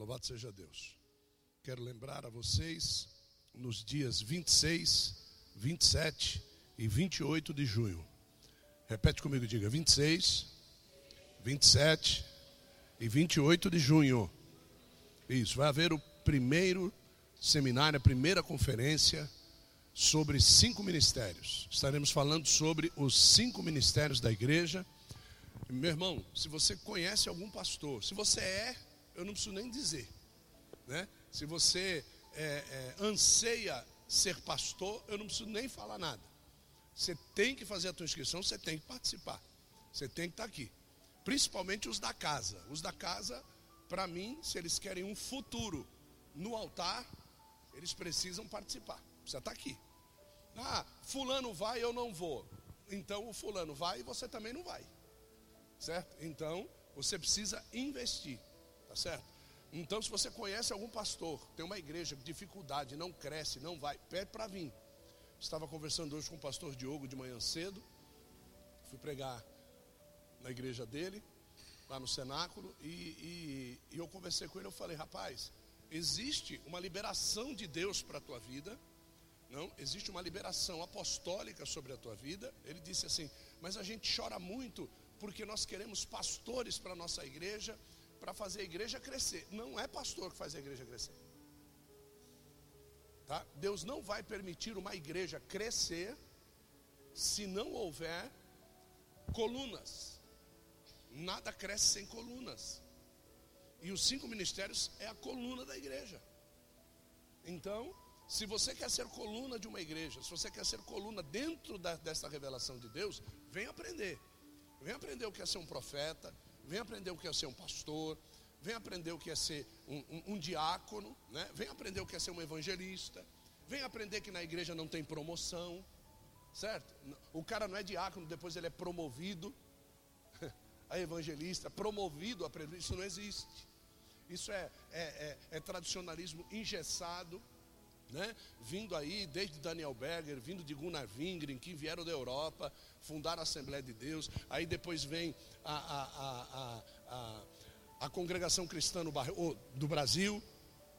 Louvado seja Deus. Quero lembrar a vocês, nos dias 26, 27 e 28 de junho. Repete comigo, diga 26, 27 e 28 de junho. Isso, vai haver o primeiro seminário, a primeira conferência sobre cinco ministérios. Estaremos falando sobre os cinco ministérios da igreja. Meu irmão, se você conhece algum pastor, se você é, eu não preciso nem dizer, né? Se você é, é, anseia ser pastor, eu não preciso nem falar nada. Você tem que fazer a tua inscrição, você tem que participar, você tem que estar aqui. Principalmente os da casa. Os da casa, para mim, se eles querem um futuro no altar, eles precisam participar. Precisa estar aqui. Ah, fulano vai, eu não vou. Então o fulano vai e você também não vai. Certo? Então você precisa investir. Tá certo? Então, se você conhece algum pastor, tem uma igreja com dificuldade, não cresce, não vai, pede para vir. Estava conversando hoje com o pastor Diogo de manhã cedo. Fui pregar na igreja dele, lá no cenáculo, e, e, e eu conversei com ele. Eu falei, rapaz, existe uma liberação de Deus para a tua vida. Não, existe uma liberação apostólica sobre a tua vida. Ele disse assim: Mas a gente chora muito porque nós queremos pastores para a nossa igreja para fazer a igreja crescer. Não é pastor que faz a igreja crescer. Tá? Deus não vai permitir uma igreja crescer se não houver colunas. Nada cresce sem colunas. E os cinco ministérios é a coluna da igreja. Então, se você quer ser coluna de uma igreja, se você quer ser coluna dentro da, dessa revelação de Deus, vem aprender. Vem aprender o que é ser um profeta, vem aprender o que é ser um pastor, vem aprender o que é ser um, um, um diácono, né? vem aprender o que é ser um evangelista, vem aprender que na igreja não tem promoção, certo? O cara não é diácono, depois ele é promovido a evangelista, promovido a presbítero, isso não existe. Isso é, é, é, é tradicionalismo engessado, né? vindo aí desde Daniel Berger, vindo de Gunnar Wingren, que vieram da Europa, fundaram a Assembleia de Deus, aí depois vem a, a, a, a, congregação cristã do Brasil,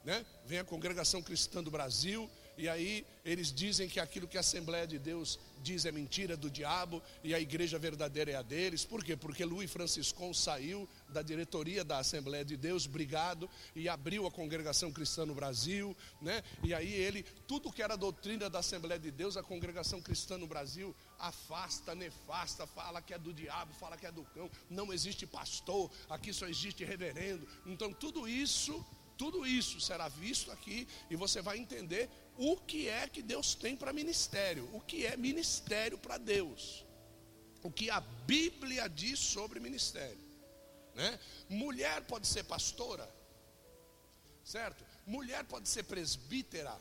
né? vem a congregação cristã do Brasil, e aí eles dizem que aquilo que a Assembleia de Deus diz é mentira do diabo e a igreja verdadeira é a deles. Por quê? Porque Luiz Franciscon saiu da diretoria da Assembleia de Deus, brigado, e abriu a congregação cristã no Brasil, né? E aí ele, tudo que era doutrina da Assembleia de Deus, a congregação cristã no Brasil afasta, nefasta, fala que é do diabo, fala que é do cão, não existe pastor, aqui só existe reverendo. Então tudo isso tudo isso será visto aqui e você vai entender o que é que Deus tem para ministério, o que é ministério para Deus, o que a Bíblia diz sobre ministério. Né? Mulher pode ser pastora, certo? Mulher pode ser presbítera,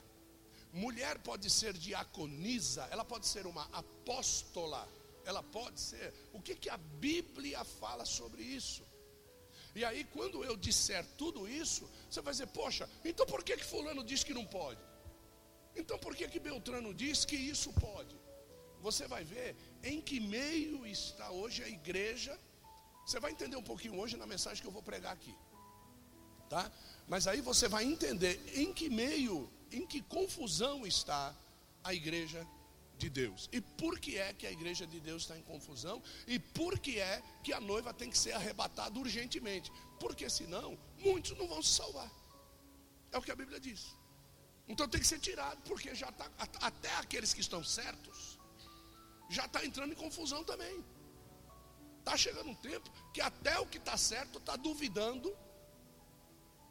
mulher pode ser diaconisa, ela pode ser uma apóstola, ela pode ser. O que, que a Bíblia fala sobre isso? E aí, quando eu disser tudo isso, você vai dizer, poxa, então por que, que fulano diz que não pode? Então por que, que Beltrano diz que isso pode? Você vai ver em que meio está hoje a igreja. Você vai entender um pouquinho hoje na mensagem que eu vou pregar aqui. Tá? Mas aí você vai entender em que meio, em que confusão está a igreja de Deus. E por que é que a igreja de Deus está em confusão? E por que é que a noiva tem que ser arrebatada urgentemente? Porque senão muitos não vão se salvar. É o que a Bíblia diz. Então tem que ser tirado, porque já está até aqueles que estão certos já está entrando em confusão também. Está chegando um tempo que até o que está certo está duvidando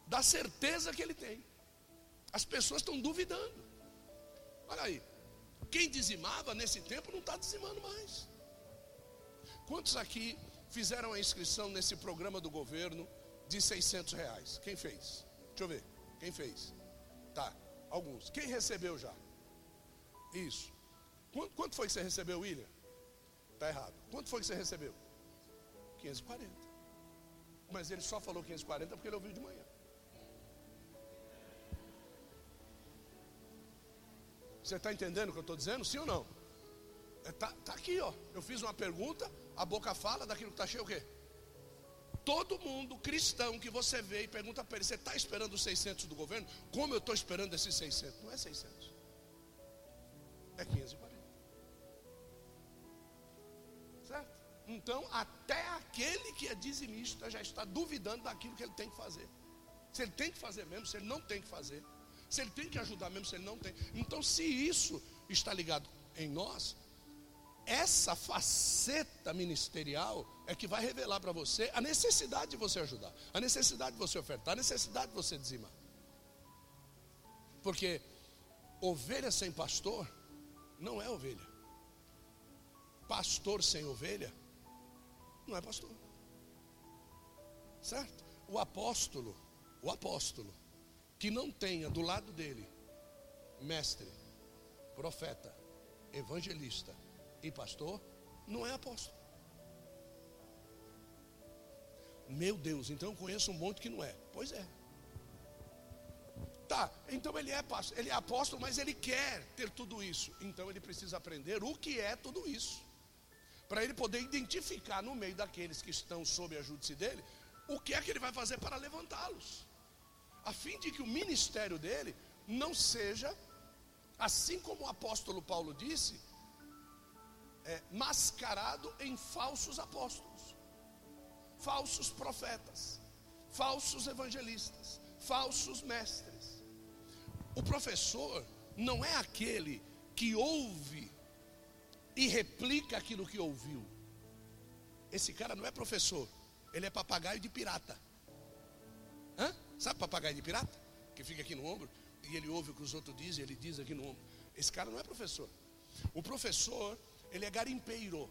da certeza que ele tem. As pessoas estão duvidando. Olha aí, quem dizimava nesse tempo não está dizimando mais. Quantos aqui fizeram a inscrição nesse programa do governo de 600 reais? Quem fez? Deixa eu ver. Quem fez? Tá, alguns. Quem recebeu já? Isso. Quanto, quanto foi que você recebeu, William? Está errado. Quanto foi que você recebeu? 540. Mas ele só falou 540 porque ele ouviu de manhã. Você está entendendo o que eu estou dizendo? Sim ou não? Está é, tá aqui, ó. Eu fiz uma pergunta, a boca fala, daquilo que está cheio o quê? Todo mundo cristão que você vê e pergunta para ele: Você está esperando os 600 do governo? Como eu estou esperando esses 600? Não é 600, é 540. Então, até aquele que é dizimista já está duvidando daquilo que ele tem que fazer. Se ele tem que fazer mesmo, se ele não tem que fazer. Se ele tem que ajudar mesmo, se ele não tem. Então, se isso está ligado em nós, essa faceta ministerial é que vai revelar para você a necessidade de você ajudar, a necessidade de você ofertar, a necessidade de você dizimar. Porque ovelha sem pastor não é ovelha. Pastor sem ovelha não é pastor. Certo? O apóstolo, o apóstolo que não tenha do lado dele mestre, profeta, evangelista, e pastor não é apóstolo. Meu Deus, então eu conheço um monte que não é. Pois é. Tá, então ele é, ele é apóstolo, mas ele quer ter tudo isso. Então ele precisa aprender o que é tudo isso. Para ele poder identificar no meio daqueles que estão sob a júdice dele, o que é que ele vai fazer para levantá-los. A fim de que o ministério dele não seja, assim como o apóstolo Paulo disse, é, mascarado em falsos apóstolos, falsos profetas, falsos evangelistas, falsos mestres. O professor não é aquele que ouve e replica aquilo que ouviu. Esse cara não é professor, ele é papagaio de pirata. Hã? Sabe papagaio de pirata? Que fica aqui no ombro e ele ouve o que os outros dizem, ele diz aqui no ombro. Esse cara não é professor. O professor ele é garimpeiro.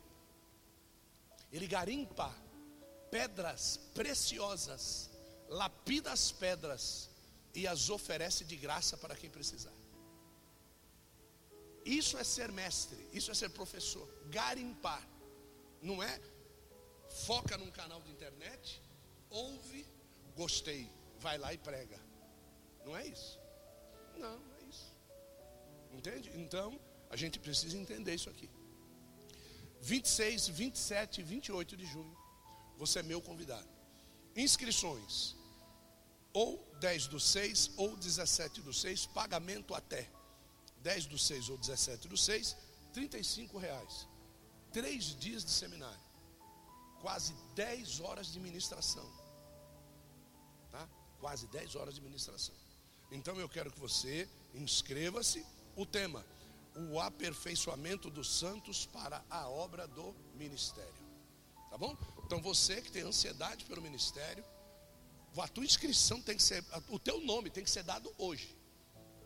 Ele garimpa pedras preciosas, lapida as pedras e as oferece de graça para quem precisar. Isso é ser mestre, isso é ser professor. Garimpar. Não é foca num canal de internet, ouve, gostei, vai lá e prega. Não é isso. Não, não é isso. Entende? Então, a gente precisa entender isso aqui. 26, 27 e 28 de junho. Você é meu convidado. Inscrições. Ou 10 do 6 ou 17 do 6, pagamento até 10 do 6 ou 17 do 6, 35 reais. Três dias de seminário. Quase 10 horas de ministração. Tá? Quase 10 horas de ministração. Então eu quero que você inscreva-se. O tema o aperfeiçoamento dos santos para a obra do ministério. Tá bom? Então você que tem ansiedade pelo ministério, a tua inscrição tem que ser, o teu nome tem que ser dado hoje.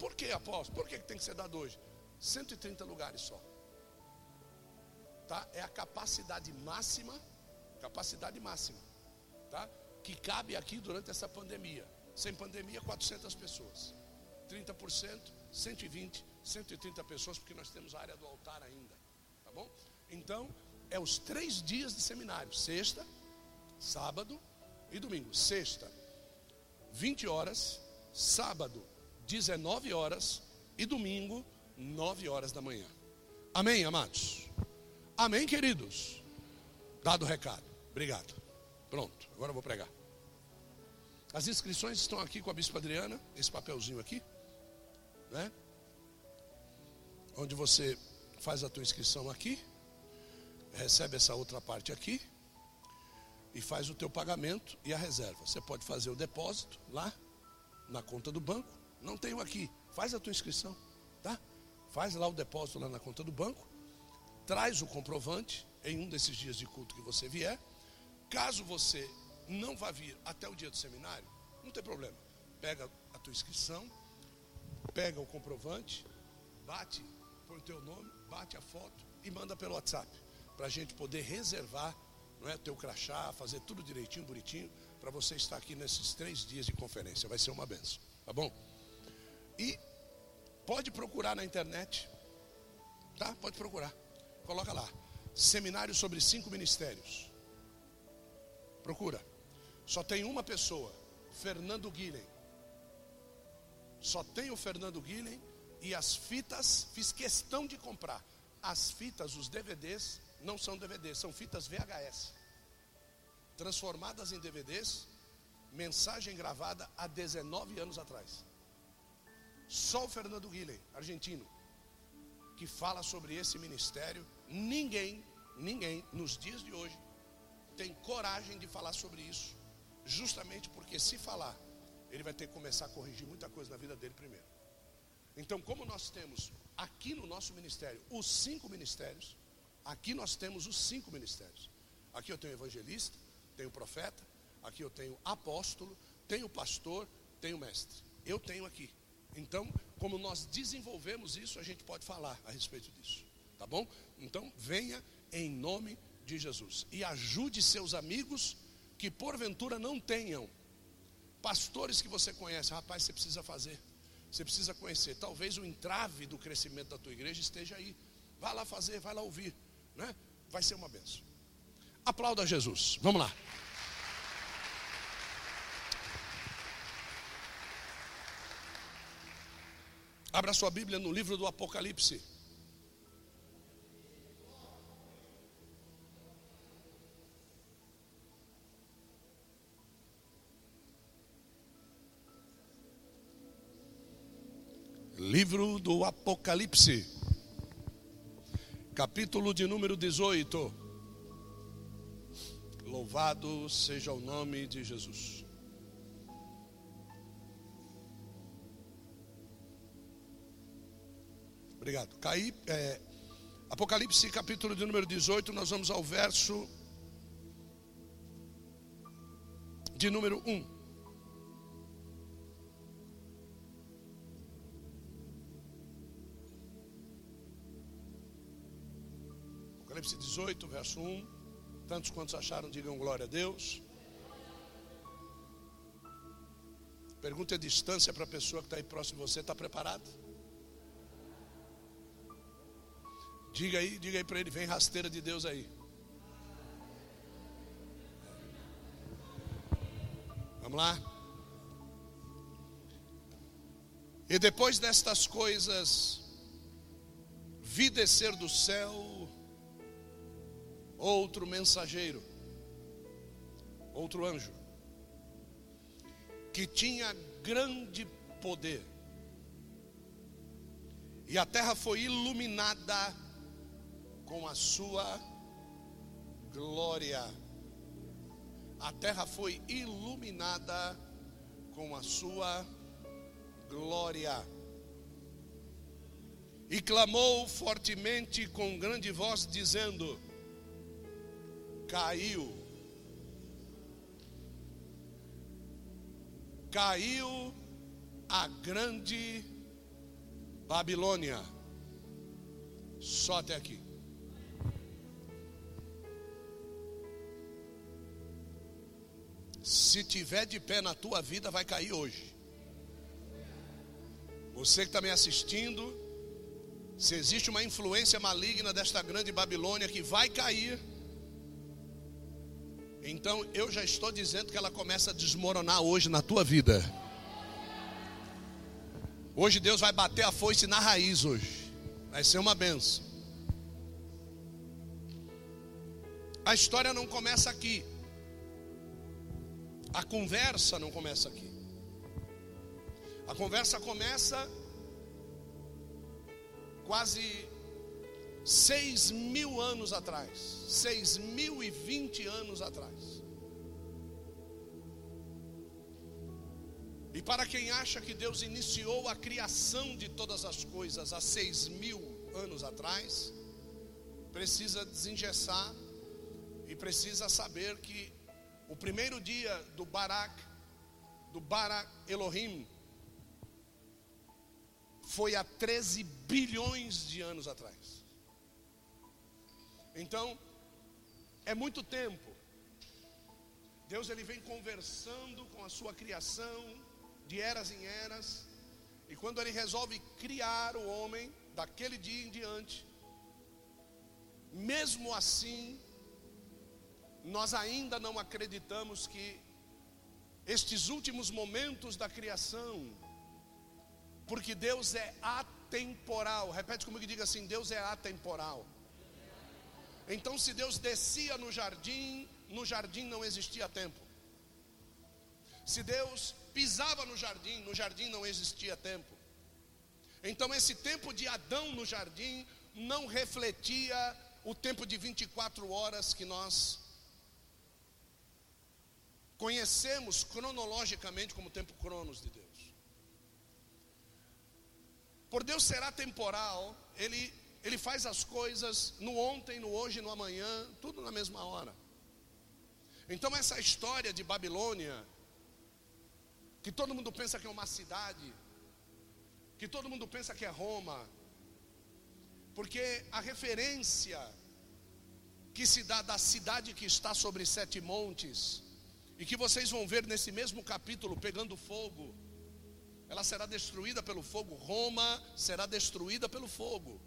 Por que, apóstolo? Por que tem que ser dado hoje? 130 lugares só. Tá? É a capacidade máxima, capacidade máxima, tá? Que cabe aqui durante essa pandemia. Sem pandemia, 400 pessoas. 30%, 120 130 pessoas, porque nós temos a área do altar ainda. Tá bom? Então, é os três dias de seminário: sexta, sábado e domingo. Sexta, 20 horas, sábado, 19 horas e domingo, 9 horas da manhã. Amém, amados? Amém, queridos? Dado o recado. Obrigado. Pronto, agora eu vou pregar. As inscrições estão aqui com a Bispa Adriana, esse papelzinho aqui, né? onde você faz a tua inscrição aqui, recebe essa outra parte aqui e faz o teu pagamento e a reserva. Você pode fazer o depósito lá na conta do banco. Não tenho aqui. Faz a tua inscrição, tá? Faz lá o depósito lá na conta do banco. Traz o comprovante em um desses dias de culto que você vier. Caso você não vá vir até o dia do seminário, não tem problema. Pega a tua inscrição, pega o comprovante, bate o teu nome, bate a foto e manda pelo WhatsApp. Para a gente poder reservar não é, teu crachá, fazer tudo direitinho, bonitinho, para você estar aqui nesses três dias de conferência. Vai ser uma benção, tá bom? E pode procurar na internet, tá? Pode procurar. Coloca lá. Seminário sobre cinco ministérios. Procura. Só tem uma pessoa, Fernando Guilhem. Só tem o Fernando Guilhem e as fitas, fiz questão de comprar. As fitas, os DVDs, não são DVDs, são fitas VHS. transformadas em DVDs, mensagem gravada há 19 anos atrás. Só o Fernando Guilherme, argentino, que fala sobre esse ministério. Ninguém, ninguém, nos dias de hoje, tem coragem de falar sobre isso, justamente porque se falar, ele vai ter que começar a corrigir muita coisa na vida dele primeiro. Então, como nós temos aqui no nosso ministério os cinco ministérios, aqui nós temos os cinco ministérios. Aqui eu tenho evangelista, tenho profeta, aqui eu tenho apóstolo, tenho pastor, tenho mestre. Eu tenho aqui. Então, como nós desenvolvemos isso, a gente pode falar a respeito disso. Tá bom? Então, venha em nome de Jesus e ajude seus amigos que porventura não tenham pastores que você conhece. Rapaz, você precisa fazer. Você precisa conhecer. Talvez o entrave do crescimento da tua igreja esteja aí. Vai lá fazer, vai lá ouvir, né? Vai ser uma benção. Aplauda Jesus. Vamos lá. Abra sua Bíblia no livro do Apocalipse. Livro do Apocalipse, capítulo de número 18. Louvado seja o nome de Jesus. Obrigado. Caí, é, Apocalipse, capítulo de número 18, nós vamos ao verso de número 1. Apocalipse 18, verso 1. Tantos quantos acharam, digam glória a Deus. Pergunta a distância para a pessoa que está aí próximo de você: está preparado? Diga aí, diga aí para ele: vem rasteira de Deus aí. Vamos lá? E depois destas coisas, vi descer do céu outro mensageiro, outro anjo, que tinha grande poder, e a terra foi iluminada com a sua glória. A terra foi iluminada com a sua glória. E clamou fortemente com grande voz, dizendo: caiu. Caiu a grande Babilônia. Só até aqui. Se tiver de pé na tua vida, vai cair hoje. Você que está me assistindo, se existe uma influência maligna desta grande Babilônia que vai cair, então eu já estou dizendo que ela começa a desmoronar hoje na tua vida. Hoje Deus vai bater a foice na raiz hoje. Vai ser uma benção. A história não começa aqui. A conversa não começa aqui. A conversa começa quase seis mil anos atrás, seis mil e vinte anos atrás. E para quem acha que Deus iniciou a criação de todas as coisas há seis mil anos atrás, precisa desengessar e precisa saber que o primeiro dia do Barak, do Barak Elohim, foi há 13 bilhões de anos atrás. Então, é muito tempo. Deus ele vem conversando com a sua criação de eras em eras. E quando ele resolve criar o homem daquele dia em diante, mesmo assim, nós ainda não acreditamos que estes últimos momentos da criação, porque Deus é atemporal. Repete comigo e diga assim: Deus é atemporal. Então, se Deus descia no jardim, no jardim não existia tempo. Se Deus pisava no jardim, no jardim não existia tempo. Então esse tempo de Adão no jardim não refletia o tempo de 24 horas que nós conhecemos cronologicamente como tempo cronos de Deus. Por Deus será temporal, ele ele faz as coisas no ontem, no hoje, no amanhã, tudo na mesma hora. Então essa história de Babilônia, que todo mundo pensa que é uma cidade, que todo mundo pensa que é Roma, porque a referência que se dá da cidade que está sobre sete montes, e que vocês vão ver nesse mesmo capítulo pegando fogo, ela será destruída pelo fogo, Roma será destruída pelo fogo.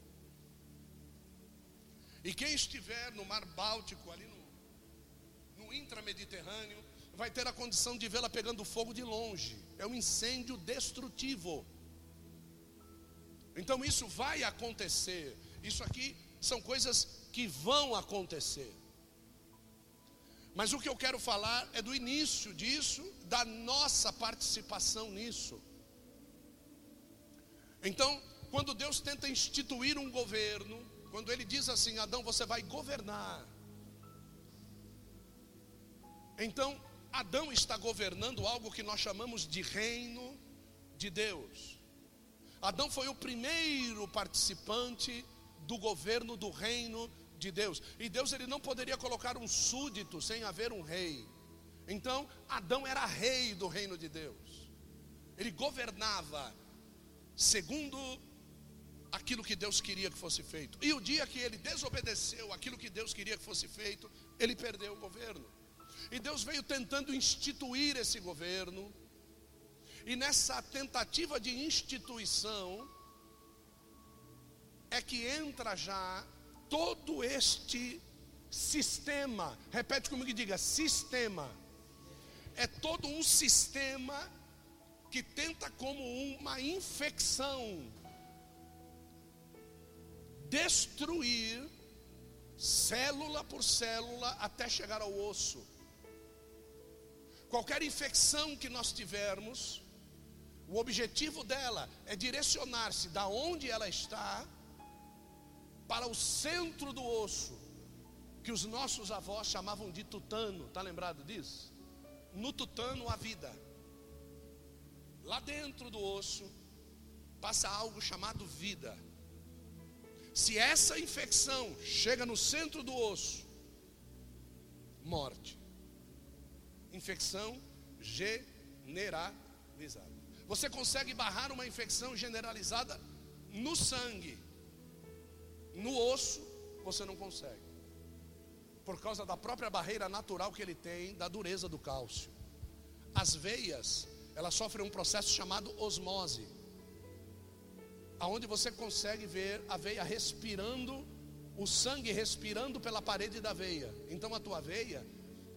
E quem estiver no Mar Báltico, ali no, no intramediterrâneo, vai ter a condição de vê-la pegando fogo de longe. É um incêndio destrutivo. Então isso vai acontecer. Isso aqui são coisas que vão acontecer. Mas o que eu quero falar é do início disso, da nossa participação nisso. Então, quando Deus tenta instituir um governo, quando ele diz assim: Adão, você vai governar. Então, Adão está governando algo que nós chamamos de reino de Deus. Adão foi o primeiro participante do governo do reino de Deus. E Deus ele não poderia colocar um súdito sem haver um rei. Então, Adão era rei do reino de Deus. Ele governava segundo aquilo que Deus queria que fosse feito. E o dia que ele desobedeceu aquilo que Deus queria que fosse feito, ele perdeu o governo. E Deus veio tentando instituir esse governo. E nessa tentativa de instituição é que entra já todo este sistema. Repete comigo e diga: sistema. É todo um sistema que tenta como uma infecção destruir célula por célula até chegar ao osso. Qualquer infecção que nós tivermos, o objetivo dela é direcionar-se da onde ela está para o centro do osso, que os nossos avós chamavam de tutano, está lembrado disso? No tutano a vida. Lá dentro do osso passa algo chamado vida. Se essa infecção chega no centro do osso, morte. Infecção generalizada. Você consegue barrar uma infecção generalizada no sangue. No osso, você não consegue. Por causa da própria barreira natural que ele tem, da dureza do cálcio. As veias, elas sofrem um processo chamado osmose aonde você consegue ver a veia respirando, o sangue respirando pela parede da veia. Então a tua veia,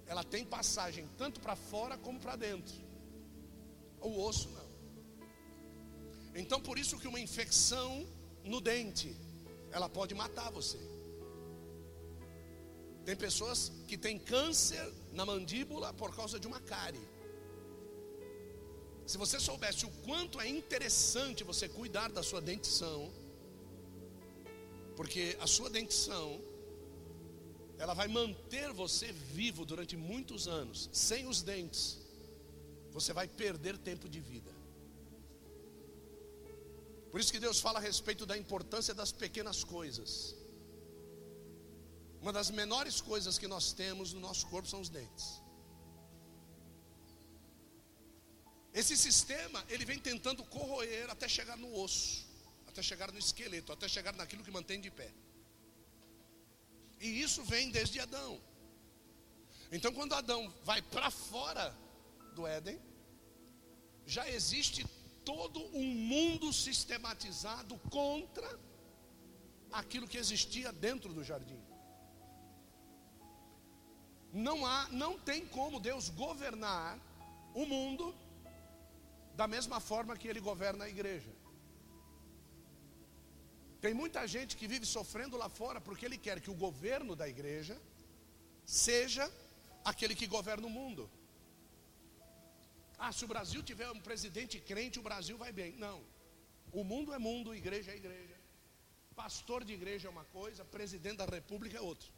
ela tem passagem tanto para fora como para dentro. O osso não. Então por isso que uma infecção no dente, ela pode matar você. Tem pessoas que têm câncer na mandíbula por causa de uma cárie. Se você soubesse o quanto é interessante você cuidar da sua dentição, porque a sua dentição ela vai manter você vivo durante muitos anos. Sem os dentes, você vai perder tempo de vida. Por isso que Deus fala a respeito da importância das pequenas coisas. Uma das menores coisas que nós temos no nosso corpo são os dentes. Esse sistema, ele vem tentando corroer até chegar no osso, até chegar no esqueleto, até chegar naquilo que mantém de pé. E isso vem desde Adão. Então, quando Adão vai para fora do Éden, já existe todo um mundo sistematizado contra aquilo que existia dentro do jardim. Não há, não tem como Deus governar o mundo da mesma forma que ele governa a igreja. Tem muita gente que vive sofrendo lá fora porque ele quer que o governo da igreja seja aquele que governa o mundo. Ah, se o Brasil tiver um presidente crente, o Brasil vai bem. Não. O mundo é mundo, igreja é igreja. Pastor de igreja é uma coisa, presidente da república é outra.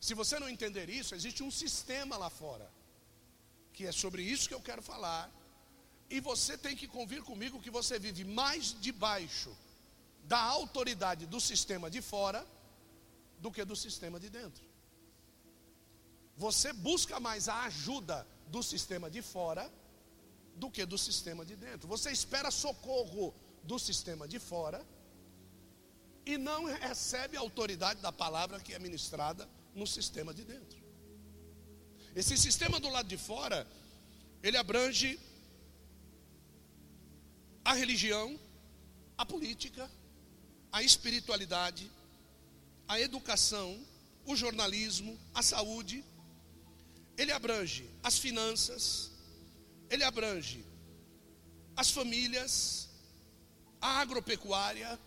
Se você não entender isso, existe um sistema lá fora, que é sobre isso que eu quero falar. E você tem que convir comigo que você vive mais debaixo da autoridade do sistema de fora do que do sistema de dentro. Você busca mais a ajuda do sistema de fora do que do sistema de dentro. Você espera socorro do sistema de fora e não recebe a autoridade da palavra que é ministrada no sistema de dentro. Esse sistema do lado de fora, ele abrange a religião, a política, a espiritualidade, a educação, o jornalismo, a saúde, ele abrange as finanças, ele abrange as famílias, a agropecuária,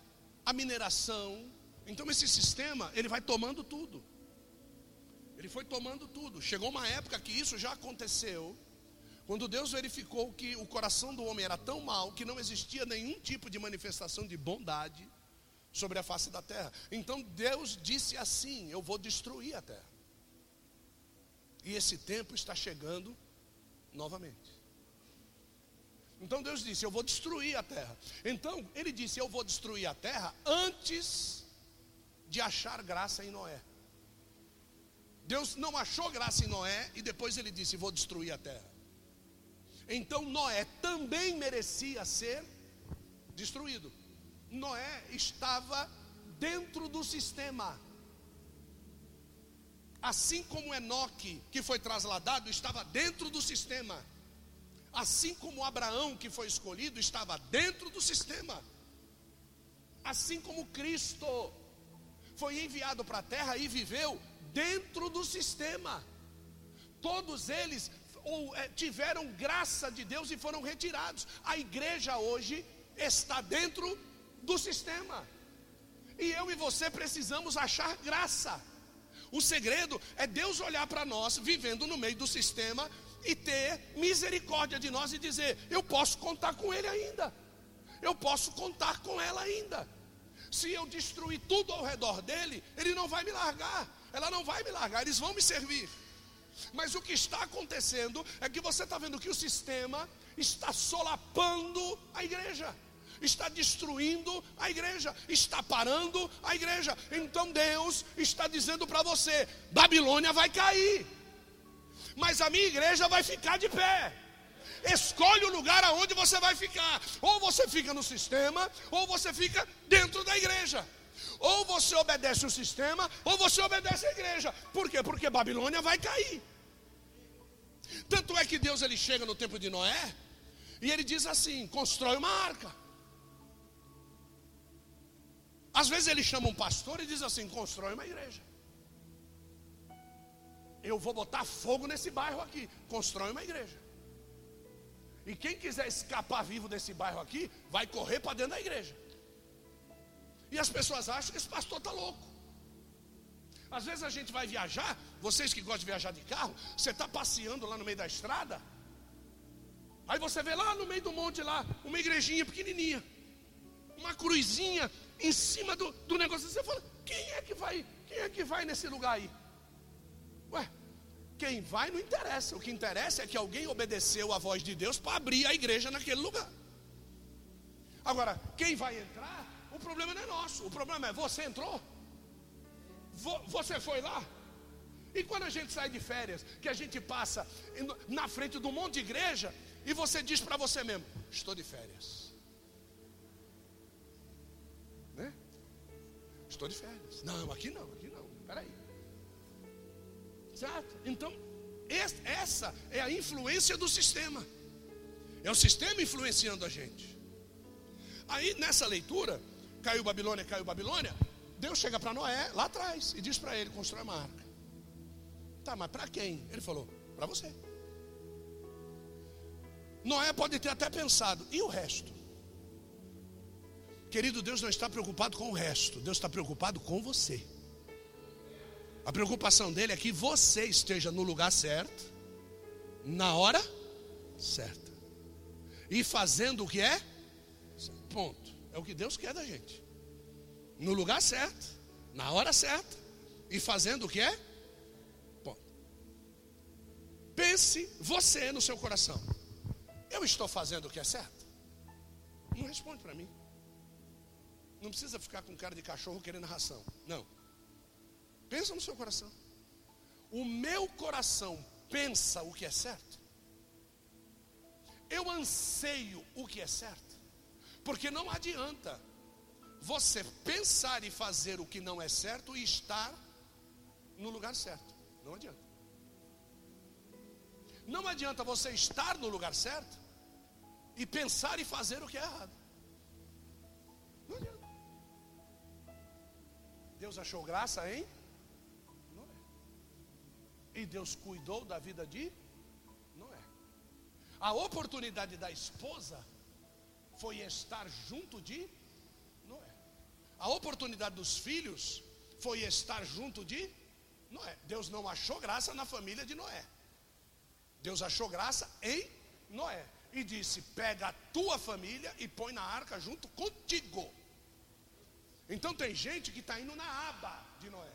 a mineração. Então esse sistema, ele vai tomando tudo. Ele foi tomando tudo. Chegou uma época que isso já aconteceu, quando Deus verificou que o coração do homem era tão mau que não existia nenhum tipo de manifestação de bondade sobre a face da terra. Então Deus disse assim: Eu vou destruir a terra. E esse tempo está chegando novamente. Então Deus disse: Eu vou destruir a terra. Então ele disse: Eu vou destruir a terra antes de achar graça em Noé. Deus não achou graça em Noé e depois ele disse: Vou destruir a terra. Então Noé também merecia ser destruído. Noé estava dentro do sistema. Assim como Enoque, que foi trasladado, estava dentro do sistema. Assim como Abraão, que foi escolhido, estava dentro do sistema. Assim como Cristo foi enviado para a terra e viveu dentro do sistema. Todos eles ou, é, tiveram graça de Deus e foram retirados. A igreja hoje está dentro do sistema. E eu e você precisamos achar graça. O segredo é Deus olhar para nós, vivendo no meio do sistema, e ter misericórdia de nós e dizer: Eu posso contar com Ele ainda, eu posso contar com ela ainda. Se eu destruir tudo ao redor dele, Ele não vai me largar, ela não vai me largar, eles vão me servir. Mas o que está acontecendo é que você está vendo que o sistema está solapando a igreja está destruindo a igreja, está parando a igreja. Então Deus está dizendo para você: Babilônia vai cair, mas a minha igreja vai ficar de pé. Escolhe o lugar aonde você vai ficar. Ou você fica no sistema, ou você fica dentro da igreja. Ou você obedece o sistema, ou você obedece a igreja. Por quê? Porque Babilônia vai cair. Tanto é que Deus ele chega no tempo de Noé e ele diz assim: constrói uma arca. Às vezes ele chama um pastor e diz assim: constrói uma igreja. Eu vou botar fogo nesse bairro aqui. Constrói uma igreja. E quem quiser escapar vivo desse bairro aqui, vai correr para dentro da igreja. E as pessoas acham que esse pastor está louco. Às vezes a gente vai viajar, vocês que gostam de viajar de carro, você está passeando lá no meio da estrada, aí você vê lá no meio do monte lá, uma igrejinha pequenininha, uma cruzinha em cima do, do negócio. Você fala, quem é que vai? Quem é que vai nesse lugar aí? Ué, quem vai não interessa. O que interessa é que alguém obedeceu a voz de Deus para abrir a igreja naquele lugar. Agora, quem vai entrar, o problema não é nosso. O problema é você entrou. Você foi lá. E quando a gente sai de férias, que a gente passa na frente de um monte de igreja, e você diz para você mesmo: Estou de férias. Estou de férias. Não, aqui não, aqui não. Peraí. Certo? Então, essa é a influência do sistema. É o sistema influenciando a gente. Aí, nessa leitura, caiu Babilônia, caiu Babilônia. Deus chega para Noé lá atrás e diz para ele: constrói uma arca. Tá, mas para quem? Ele falou: para você. Noé pode ter até pensado: e o resto? Querido, Deus não está preocupado com o resto, Deus está preocupado com você. A preocupação dele é que você esteja no lugar certo, na hora certa, e fazendo o que é ponto. É o que Deus quer da gente. No lugar certo, na hora certa, e fazendo o que é ponto. Pense você no seu coração. Eu estou fazendo o que é certo? Não responde para mim. Não precisa ficar com cara de cachorro querendo ração. Não. Pensa no seu coração. O meu coração pensa o que é certo. Eu anseio o que é certo. Porque não adianta você pensar e fazer o que não é certo e estar no lugar certo. Não adianta. Não adianta você estar no lugar certo e pensar e fazer o que é errado. Deus achou graça em Noé. E Deus cuidou da vida de Noé. A oportunidade da esposa foi estar junto de Noé. A oportunidade dos filhos foi estar junto de Noé. Deus não achou graça na família de Noé. Deus achou graça em Noé e disse: Pega a tua família e põe na arca junto contigo. Então tem gente que está indo na aba de Noé.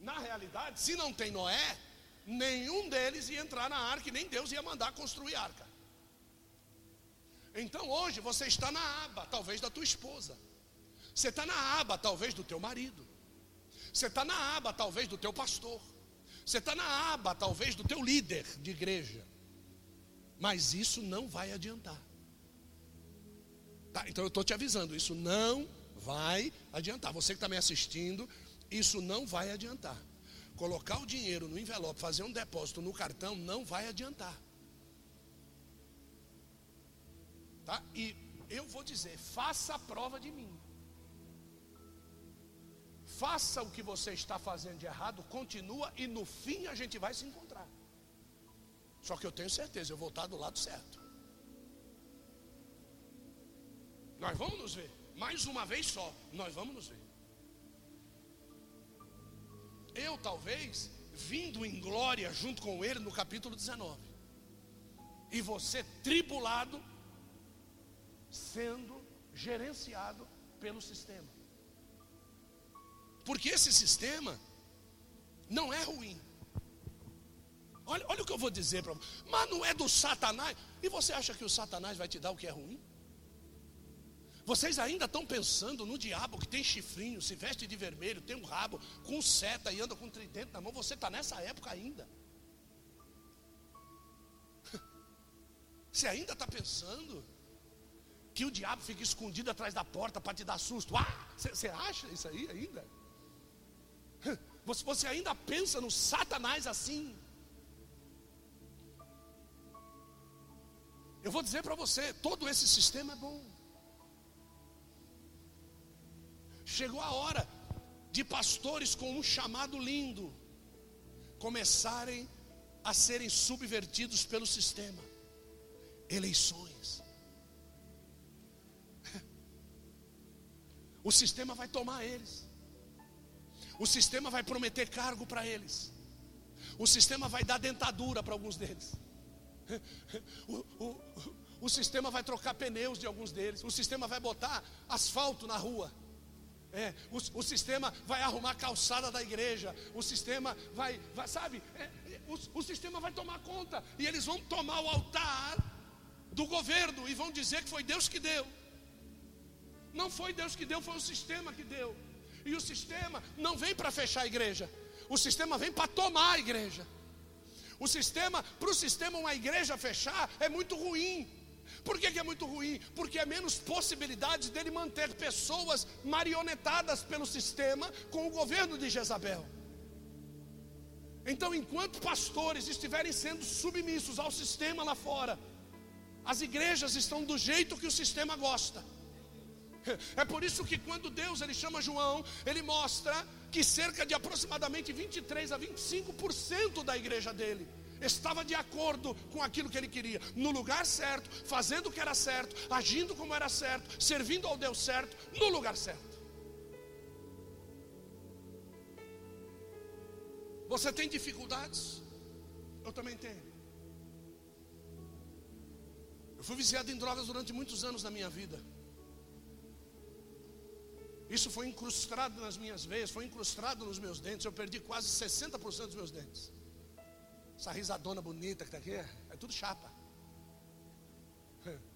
Na realidade, se não tem Noé, nenhum deles ia entrar na arca e nem Deus ia mandar construir arca. Então hoje você está na aba, talvez da tua esposa. Você está na aba, talvez do teu marido. Você está na aba, talvez do teu pastor. Você está na aba, talvez do teu líder de igreja. Mas isso não vai adiantar. Tá, então eu estou te avisando, isso não vai adiantar. Você que está me assistindo, isso não vai adiantar. Colocar o dinheiro no envelope, fazer um depósito no cartão, não vai adiantar. Tá? E eu vou dizer, faça a prova de mim. Faça o que você está fazendo de errado, continua e no fim a gente vai se encontrar. Só que eu tenho certeza, eu vou estar do lado certo. Nós vamos nos ver. Mais uma vez só, nós vamos nos ver. Eu talvez vindo em glória junto com ele no capítulo 19. E você tribulado sendo gerenciado pelo sistema. Porque esse sistema não é ruim. Olha, olha o que eu vou dizer para você. Mas não é do Satanás. E você acha que o Satanás vai te dar o que é ruim? Vocês ainda estão pensando no diabo que tem chifrinho, se veste de vermelho, tem um rabo, com seta e anda com tridente na mão. Você está nessa época ainda. Você ainda está pensando que o diabo fica escondido atrás da porta para te dar susto? Ah, você acha isso aí ainda? Você ainda pensa no Satanás assim? Eu vou dizer para você: todo esse sistema é bom. Chegou a hora de pastores com um chamado lindo começarem a serem subvertidos pelo sistema. Eleições. O sistema vai tomar eles. O sistema vai prometer cargo para eles. O sistema vai dar dentadura para alguns deles. O, o, o sistema vai trocar pneus de alguns deles. O sistema vai botar asfalto na rua. É, o, o, sistema vai arrumar calçada da igreja. O sistema vai, vai sabe? É, o, o sistema vai tomar conta. E eles vão tomar o altar do governo e vão dizer que foi Deus que deu. Não foi Deus que deu, foi o sistema que deu. E o sistema não vem para fechar a igreja. O sistema vem para tomar a igreja. O sistema, para o sistema, uma igreja fechar é muito ruim. Por que, que, é muito ruim? Porque é menos possibilidade dele manter pessoas marionetadas pelo sistema com o governo de Jezabel. Então, enquanto pastores estiverem sendo submissos ao sistema lá fora, as igrejas estão do jeito que o sistema gosta. É por isso que quando Deus ele chama João, ele mostra que cerca de aproximadamente 23 a 25% da igreja dele estava de acordo com aquilo que ele queria, no lugar certo, fazendo o que era certo, agindo como era certo, servindo ao Deus certo, no lugar certo. Você tem dificuldades? Eu também tenho. Eu fui viciado em drogas durante muitos anos na minha vida. Isso foi incrustado nas minhas veias, foi incrustado nos meus dentes. Eu perdi quase 60% dos meus dentes. Essa risadona bonita que está aqui é tudo chapa.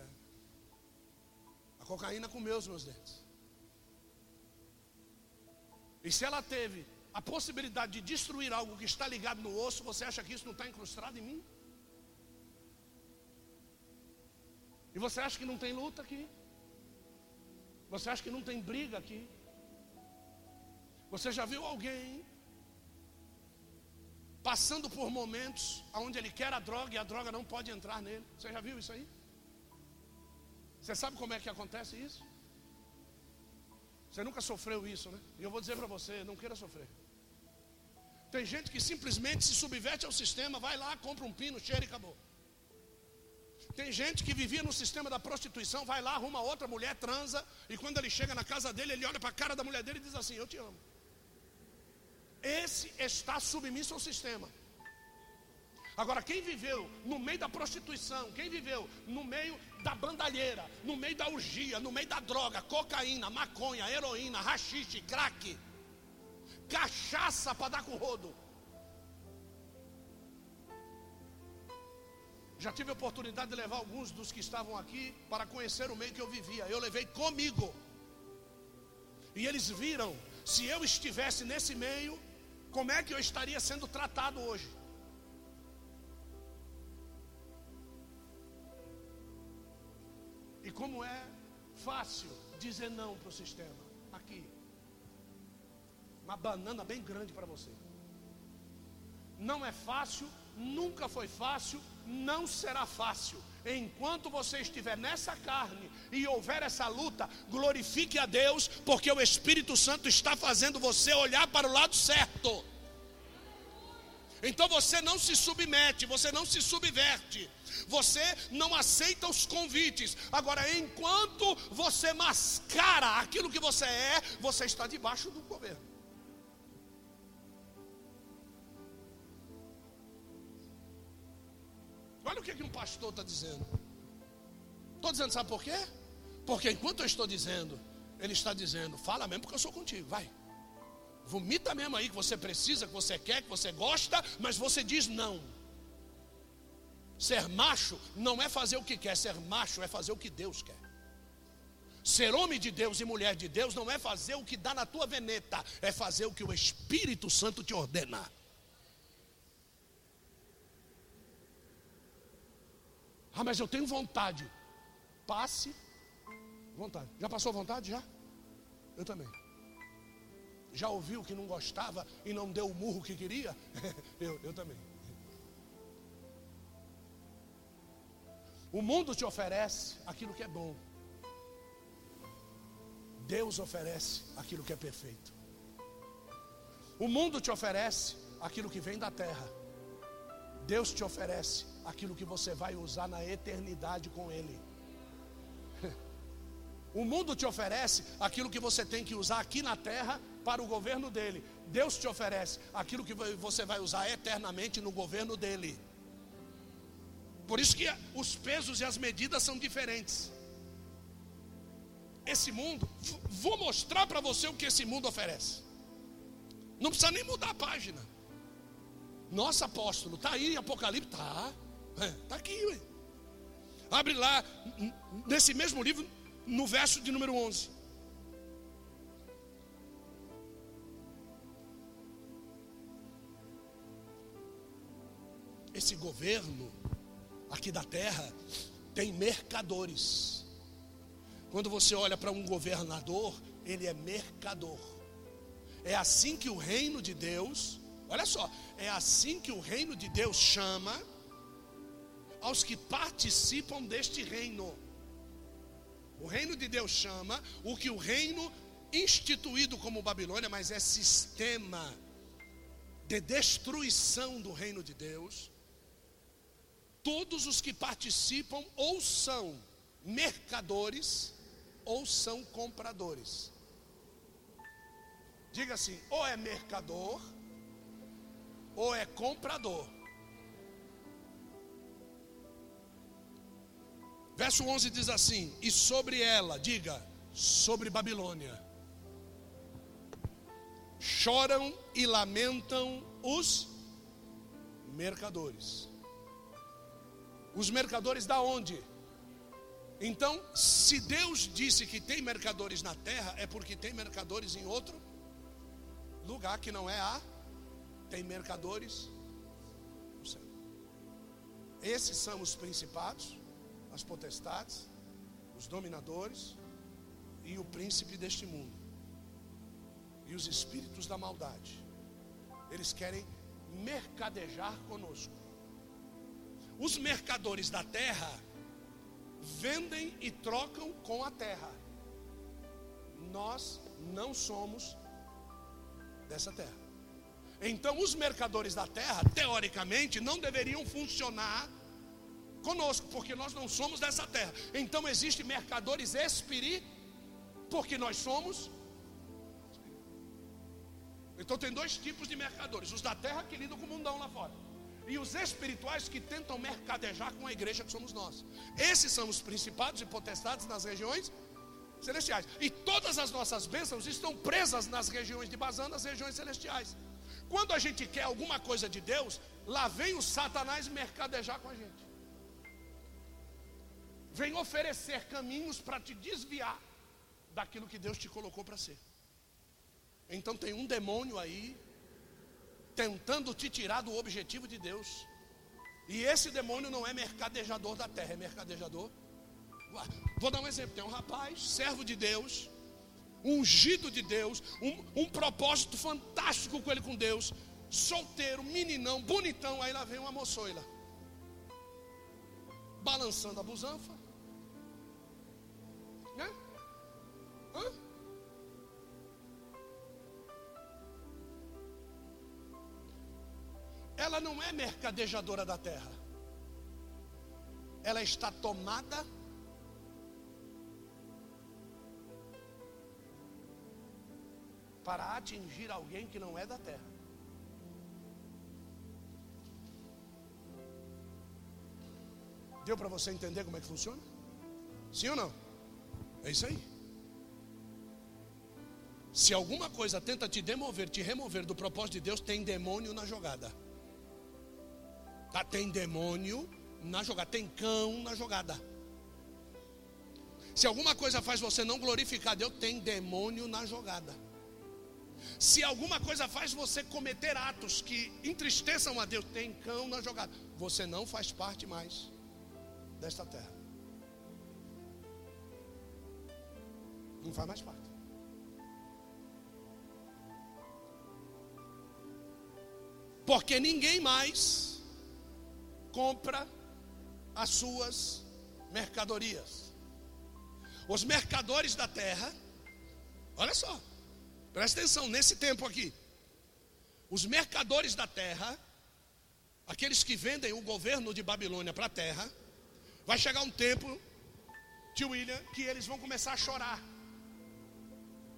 É. A cocaína comeu os meus dentes. E se ela teve a possibilidade de destruir algo que está ligado no osso, você acha que isso não está incrustado em mim? E você acha que não tem luta aqui? Você acha que não tem briga aqui? Você já viu alguém passando por momentos onde ele quer a droga e a droga não pode entrar nele? Você já viu isso aí? Você sabe como é que acontece isso? Você nunca sofreu isso, né? E eu vou dizer para você, não queira sofrer. Tem gente que simplesmente se subverte ao sistema, vai lá, compra um pino, cheira e acabou. Tem gente que vivia no sistema da prostituição, vai lá, arruma outra mulher, transa, e quando ele chega na casa dele, ele olha para a cara da mulher dele e diz assim: Eu te amo. Esse está submisso ao sistema. Agora, quem viveu no meio da prostituição, quem viveu no meio da bandalheira, no meio da urgia, no meio da droga, cocaína, maconha, heroína, rachixe, crack, cachaça para dar com rodo. Já tive a oportunidade de levar alguns dos que estavam aqui para conhecer o meio que eu vivia. Eu levei comigo. E eles viram, se eu estivesse nesse meio, como é que eu estaria sendo tratado hoje. E como é fácil dizer não para o sistema. Aqui. Uma banana bem grande para você. Não é fácil, nunca foi fácil, não será fácil. Enquanto você estiver nessa carne e houver essa luta, glorifique a Deus, porque o Espírito Santo está fazendo você olhar para o lado certo. Então você não se submete, você não se subverte. Você não aceita os convites. Agora, enquanto você mascara aquilo que você é, você está debaixo do governo. Olha o que, que um pastor está dizendo. Estou dizendo, sabe por quê? Porque enquanto eu estou dizendo, ele está dizendo, fala mesmo porque eu sou contigo, vai. Vomita mesmo aí que você precisa, que você quer, que você gosta, mas você diz não. Ser macho não é fazer o que quer, ser macho é fazer o que Deus quer. Ser homem de Deus e mulher de Deus não é fazer o que dá na tua veneta, é fazer o que o Espírito Santo te ordena. Ah, mas eu tenho vontade. Passe vontade. Já passou vontade? Já? Eu também. Já ouviu que não gostava e não deu o murro que queria? eu, eu também. O mundo te oferece aquilo que é bom. Deus oferece aquilo que é perfeito. O mundo te oferece aquilo que vem da terra. Deus te oferece aquilo que você vai usar na eternidade com Ele. O mundo te oferece aquilo que você tem que usar aqui na terra para o governo dele. Deus te oferece aquilo que você vai usar eternamente no governo dele. Por isso que os pesos e as medidas são diferentes. Esse mundo, vou mostrar para você o que esse mundo oferece. Não precisa nem mudar a página. Nossa apóstolo, está aí Apocalipse? Está. Está é, aqui, ué. Abre lá, nesse mesmo livro, no verso de número 11. Esse governo aqui da terra tem mercadores. Quando você olha para um governador, ele é mercador. É assim que o reino de Deus, olha só, é assim que o reino de Deus chama aos que participam deste reino. O reino de Deus chama o que o reino instituído como Babilônia, mas é sistema de destruição do reino de Deus, todos os que participam ou são mercadores ou são compradores. Diga assim: ou é mercador, ou é comprador. Verso 11 diz assim: E sobre ela, diga, sobre Babilônia, choram e lamentam os mercadores. Os mercadores da onde? Então, se Deus disse que tem mercadores na terra, é porque tem mercadores em outro lugar que não é a. Tem mercadores no céu. Esses são os principados, as potestades, os dominadores e o príncipe deste mundo. E os espíritos da maldade. Eles querem mercadejar conosco. Os mercadores da terra vendem e trocam com a terra. Nós não somos dessa terra. Então, os mercadores da terra, teoricamente, não deveriam funcionar conosco, porque nós não somos dessa terra. Então, existem mercadores espirituais, porque nós somos. Então, tem dois tipos de mercadores: os da terra que lidam com o mundão lá fora e os espirituais que tentam mercadejar com a igreja que somos nós. Esses são os principados e potestades nas regiões celestiais. E todas as nossas bênçãos estão presas nas regiões de Bazã, nas regiões celestiais. Quando a gente quer alguma coisa de Deus, lá vem o Satanás mercadejar com a gente. Vem oferecer caminhos para te desviar daquilo que Deus te colocou para ser. Então tem um demônio aí tentando te tirar do objetivo de Deus. E esse demônio não é mercadejador da terra, é mercadejador. Vou dar um exemplo: tem um rapaz, servo de Deus, ungido de Deus, um, um propósito fantástico com ele com Deus, solteiro, meninão, bonitão. Aí lá vem uma moçoila, balançando a busanfa, Ela não é mercadejadora da terra. Ela está tomada para atingir alguém que não é da terra. Deu para você entender como é que funciona? Sim ou não? É isso aí. Se alguma coisa tenta te demover, te remover do propósito de Deus, tem demônio na jogada. Tá, tem demônio na jogada, tem cão na jogada. Se alguma coisa faz você não glorificar Deus, tem demônio na jogada. Se alguma coisa faz você cometer atos que entristeçam a Deus, tem cão na jogada. Você não faz parte mais desta terra. Não faz mais parte. Porque ninguém mais compra as suas mercadorias. Os mercadores da terra, olha só, presta atenção nesse tempo aqui. Os mercadores da terra, aqueles que vendem o governo de Babilônia para a terra, vai chegar um tempo, tio William, que eles vão começar a chorar,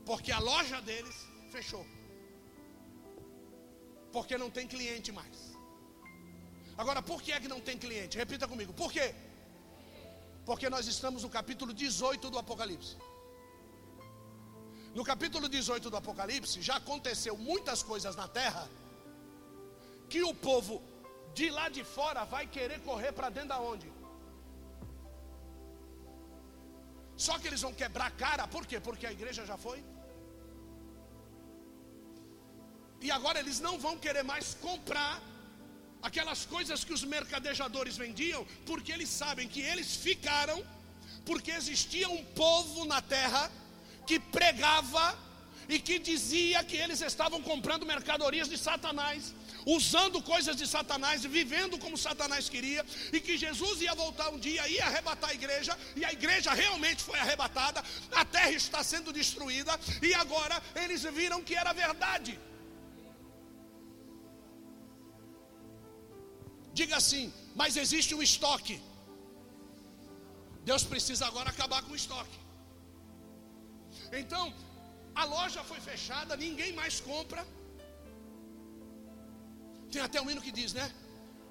porque a loja deles fechou, porque não tem cliente mais. Agora, por que é que não tem cliente? Repita comigo. Por quê? Porque nós estamos no capítulo 18 do Apocalipse. No capítulo 18 do Apocalipse já aconteceu muitas coisas na terra que o povo de lá de fora vai querer correr para dentro da onde? Só que eles vão quebrar a cara, por quê? Porque a igreja já foi. E agora eles não vão querer mais comprar aquelas coisas que os mercadejadores vendiam, porque eles sabem que eles ficaram, porque existia um povo na terra que pregava e que dizia que eles estavam comprando mercadorias de Satanás, usando coisas de Satanás, vivendo como Satanás queria, e que Jesus ia voltar um dia, ia arrebatar a igreja, e a igreja realmente foi arrebatada, a terra está sendo destruída, e agora eles viram que era verdade. Diga assim, mas existe um estoque. Deus precisa agora acabar com o estoque. Então, A loja foi fechada, ninguém mais compra. Tem até um hino que diz, né?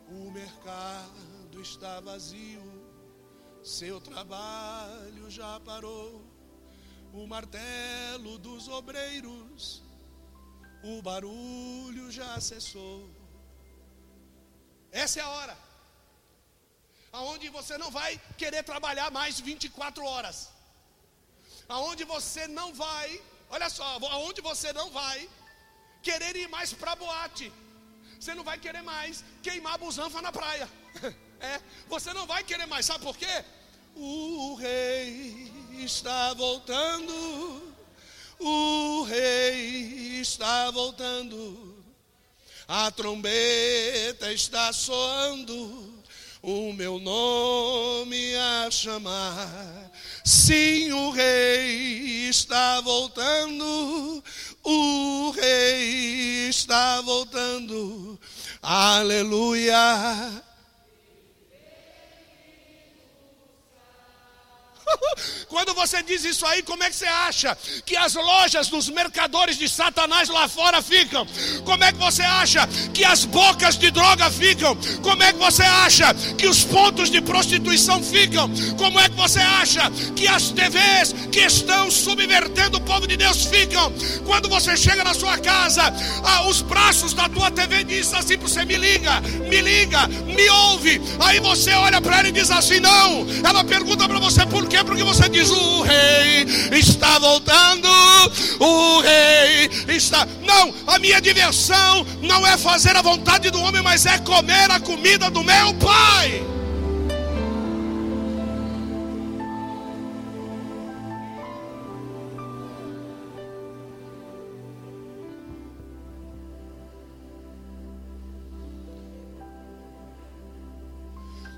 O mercado está vazio, seu trabalho já parou, o martelo dos obreiros, o barulho já cessou. Essa é a hora, aonde você não vai querer trabalhar mais 24 horas, aonde você não vai, olha só, aonde você não vai querer ir mais para boate você não vai querer mais queimar busanfa na praia. É, você não vai querer mais, sabe por quê? O rei está voltando. O rei está voltando. A trombeta está soando. O meu nome a chamar. Sim, o rei está voltando. O rei está voltando. Aleluia. Você diz isso aí, como é que você acha que as lojas dos mercadores de Satanás lá fora ficam? Como é que você acha que as bocas de droga ficam? Como é que você acha que os pontos de prostituição ficam? Como é que você acha que as TVs que estão subvertendo o povo de Deus ficam? Quando você chega na sua casa, ah, os braços da tua TV dizem assim para você: me liga, me liga, me ouve. Aí você olha para ela e diz assim: não. Ela pergunta para você por quê? Porque você diz: o rei está voltando, o rei está. Não, a minha diversão não é fazer a vontade do homem, mas é comer a comida do meu pai.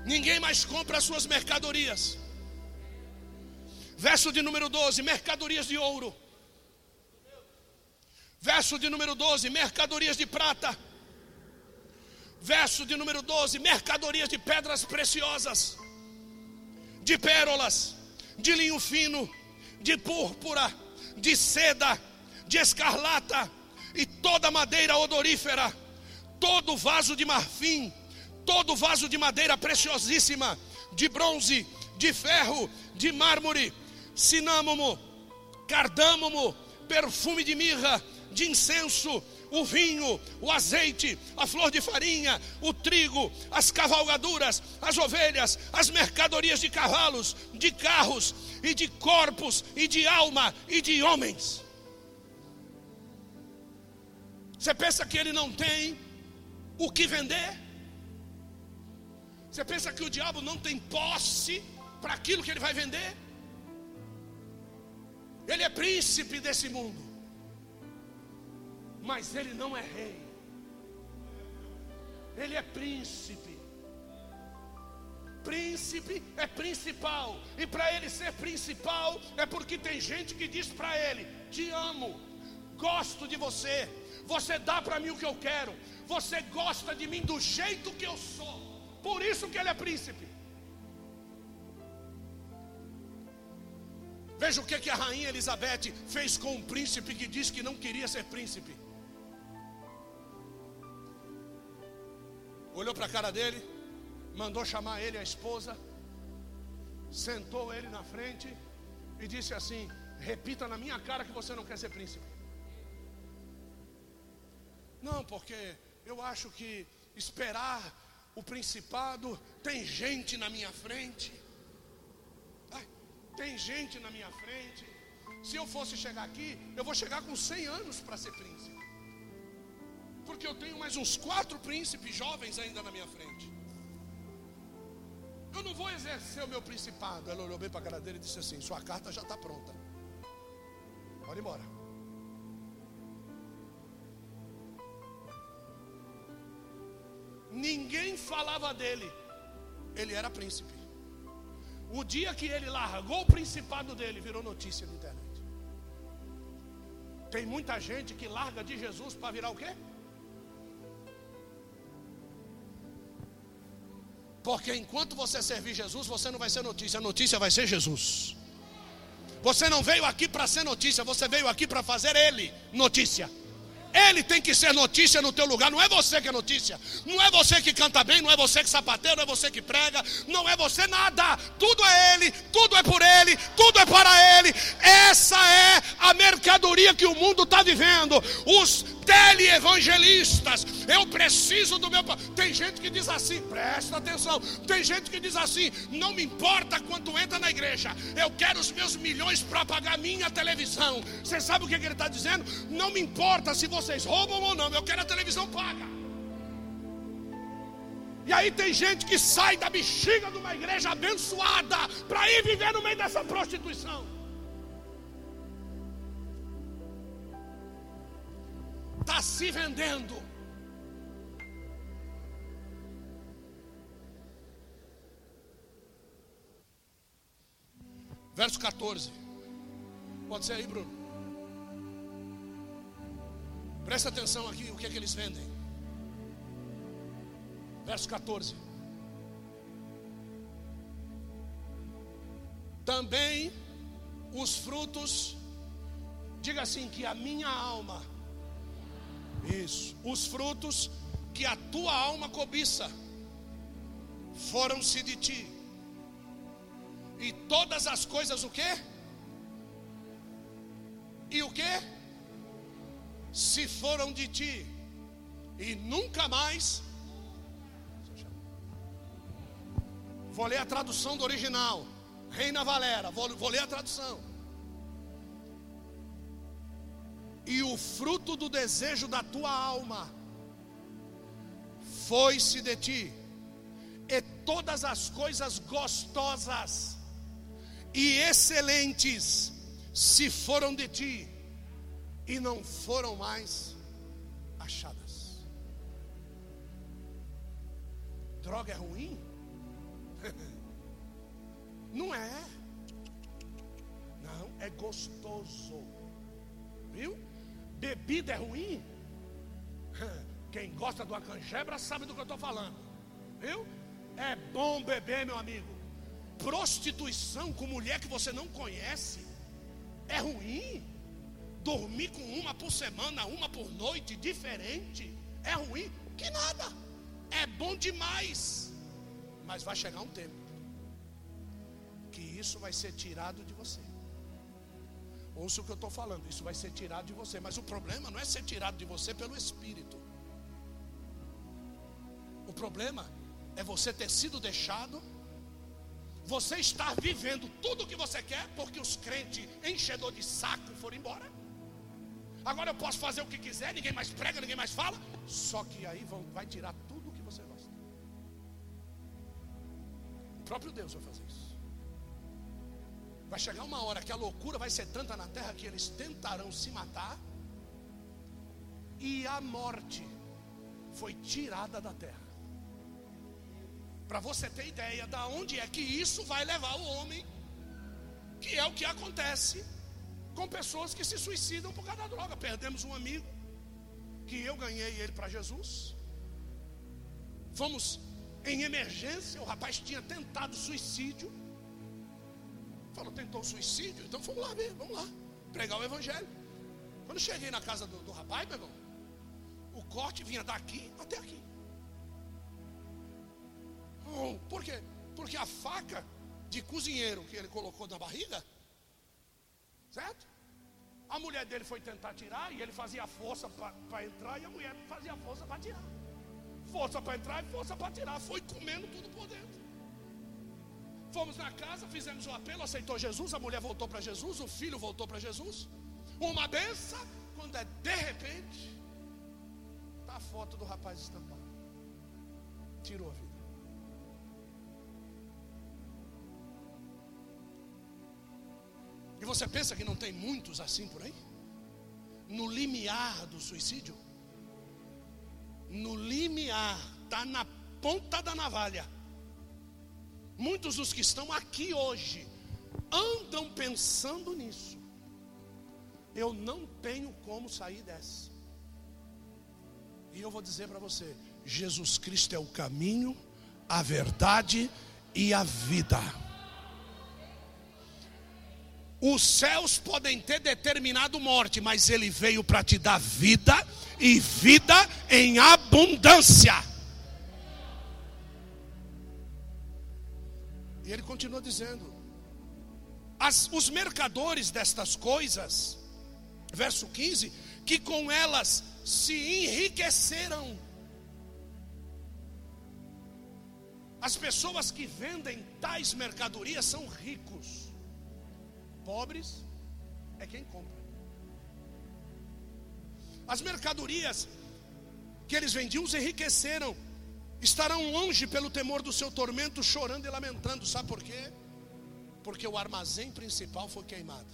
Ninguém mais compra as suas mercadorias. Verso de número 12: mercadorias de ouro. Verso de número 12: mercadorias de prata. Verso de número 12: mercadorias de pedras preciosas, de pérolas, de linho fino, de púrpura, de seda, de escarlata e toda madeira odorífera, todo vaso de marfim, todo vaso de madeira preciosíssima, de bronze, de ferro, de mármore, cinâmomo, cardâmomo, perfume de mirra, de incenso, o vinho, o azeite, a flor de farinha, o trigo, as cavalgaduras, as ovelhas, as mercadorias de cavalos, de carros e de corpos e de alma e de homens. Você pensa que ele não tem o que vender? Você pensa que o diabo não tem posse para aquilo que ele vai vender? Ele é príncipe desse mundo, mas ele não é rei. Ele é príncipe. Príncipe é principal, e para ele ser principal é porque tem gente que diz para ele: Te amo, gosto de você, você dá para mim o que eu quero, você gosta de mim do jeito que eu sou, por isso que ele é príncipe. Veja o que, que a rainha Elizabeth fez com um príncipe que disse que não queria ser príncipe. Olhou para a cara dele, mandou chamar ele a esposa, sentou ele na frente e disse assim: Repita na minha cara que você não quer ser príncipe. Não, porque eu acho que esperar o principado tem gente na minha frente. Tem gente na minha frente. Se eu fosse chegar aqui, eu vou chegar com 100 anos para ser príncipe. Porque eu tenho mais uns quatro príncipes jovens ainda na minha frente. Eu não vou exercer o meu principado. Ela olhou bem para a cara dele e disse assim: Sua carta já está pronta. Pode ir embora. Ninguém falava dele. Ele era príncipe. O dia que ele largou o principado dele, virou notícia na internet. Tem muita gente que larga de Jesus para virar o quê? Porque enquanto você servir Jesus, você não vai ser notícia, a notícia vai ser Jesus. Você não veio aqui para ser notícia, você veio aqui para fazer ele notícia. Ele tem que ser notícia no teu lugar, não é você que é notícia. Não é você que canta bem, não é você que sapateia, não é você que prega, não é você nada. Tudo é ele, tudo é por ele, tudo é para ele. Essa é a mercadoria que o mundo está vivendo. Os teleevangelistas, eu preciso do meu. Tem gente que diz assim, presta atenção. Tem gente que diz assim: não me importa quanto entra na igreja, eu quero os meus milhões para pagar minha televisão. Você sabe o que, que ele está dizendo? Não me importa se vocês roubam ou não, eu quero a televisão paga. E aí tem gente que sai da bexiga de uma igreja abençoada para ir viver no meio dessa prostituição. Está se vendendo. Verso 14. Pode ser aí, Bruno. Presta atenção aqui o que é que eles vendem. Verso 14. Também os frutos, diga assim, que a minha alma, isso, os frutos que a tua alma cobiça, foram-se de ti. E todas as coisas o quê? E o quê? Se foram de ti e nunca mais. Vou ler a tradução do original, Reina Valera, vou, vou ler a tradução. E o fruto do desejo da tua alma foi-se de ti, e todas as coisas gostosas e excelentes se foram de ti e não foram mais achadas. Droga é ruim? Não é. Não, é gostoso. Viu? Bebida é ruim? Quem gosta do canjebra sabe do que eu estou falando. Viu? É bom beber, meu amigo. Prostituição com mulher que você não conhece é ruim. Dormir com uma por semana, uma por noite, diferente, é ruim? Que nada, é bom demais. Mas vai chegar um tempo que isso vai ser tirado de você. Ouça o que eu estou falando, isso vai ser tirado de você. Mas o problema não é ser tirado de você pelo Espírito. O problema é você ter sido deixado, você estar vivendo tudo o que você quer, porque os crentes enchedor de saco foram embora. Agora eu posso fazer o que quiser, ninguém mais prega, ninguém mais fala. Só que aí vão, vai tirar tudo o que você gosta. O próprio Deus vai fazer isso. Vai chegar uma hora que a loucura vai ser tanta na terra que eles tentarão se matar. E a morte foi tirada da terra. Para você ter ideia da onde é que isso vai levar o homem, que é o que acontece com pessoas que se suicidam por causa da droga. Perdemos um amigo que eu ganhei ele para Jesus. Fomos em emergência, o rapaz tinha tentado suicídio. Falou, tentou suicídio, então vamos lá ver, vamos lá, pregar o evangelho. Quando cheguei na casa do, do rapaz, meu irmão, o corte vinha daqui até aqui. Oh, por quê? Porque a faca de cozinheiro que ele colocou na barriga Certo? A mulher dele foi tentar tirar e ele fazia força para entrar e a mulher fazia força para tirar. Força para entrar e força para tirar. Foi comendo tudo por dentro. Fomos na casa, fizemos o um apelo, aceitou Jesus, a mulher voltou para Jesus, o filho voltou para Jesus. Uma benção, quando é de repente, está a foto do rapaz estampado. Tirou a vida. E você pensa que não tem muitos assim por aí? No limiar do suicídio? No limiar, está na ponta da navalha. Muitos dos que estão aqui hoje andam pensando nisso. Eu não tenho como sair dessa. E eu vou dizer para você: Jesus Cristo é o caminho, a verdade e a vida. Os céus podem ter determinado morte, mas ele veio para te dar vida e vida em abundância. E ele continua dizendo: as, os mercadores destas coisas, verso 15, que com elas se enriqueceram. As pessoas que vendem tais mercadorias são ricos, pobres é quem compra. As mercadorias que eles vendiam os enriqueceram, estarão longe pelo temor do seu tormento, chorando e lamentando. Sabe por quê? Porque o armazém principal foi queimado.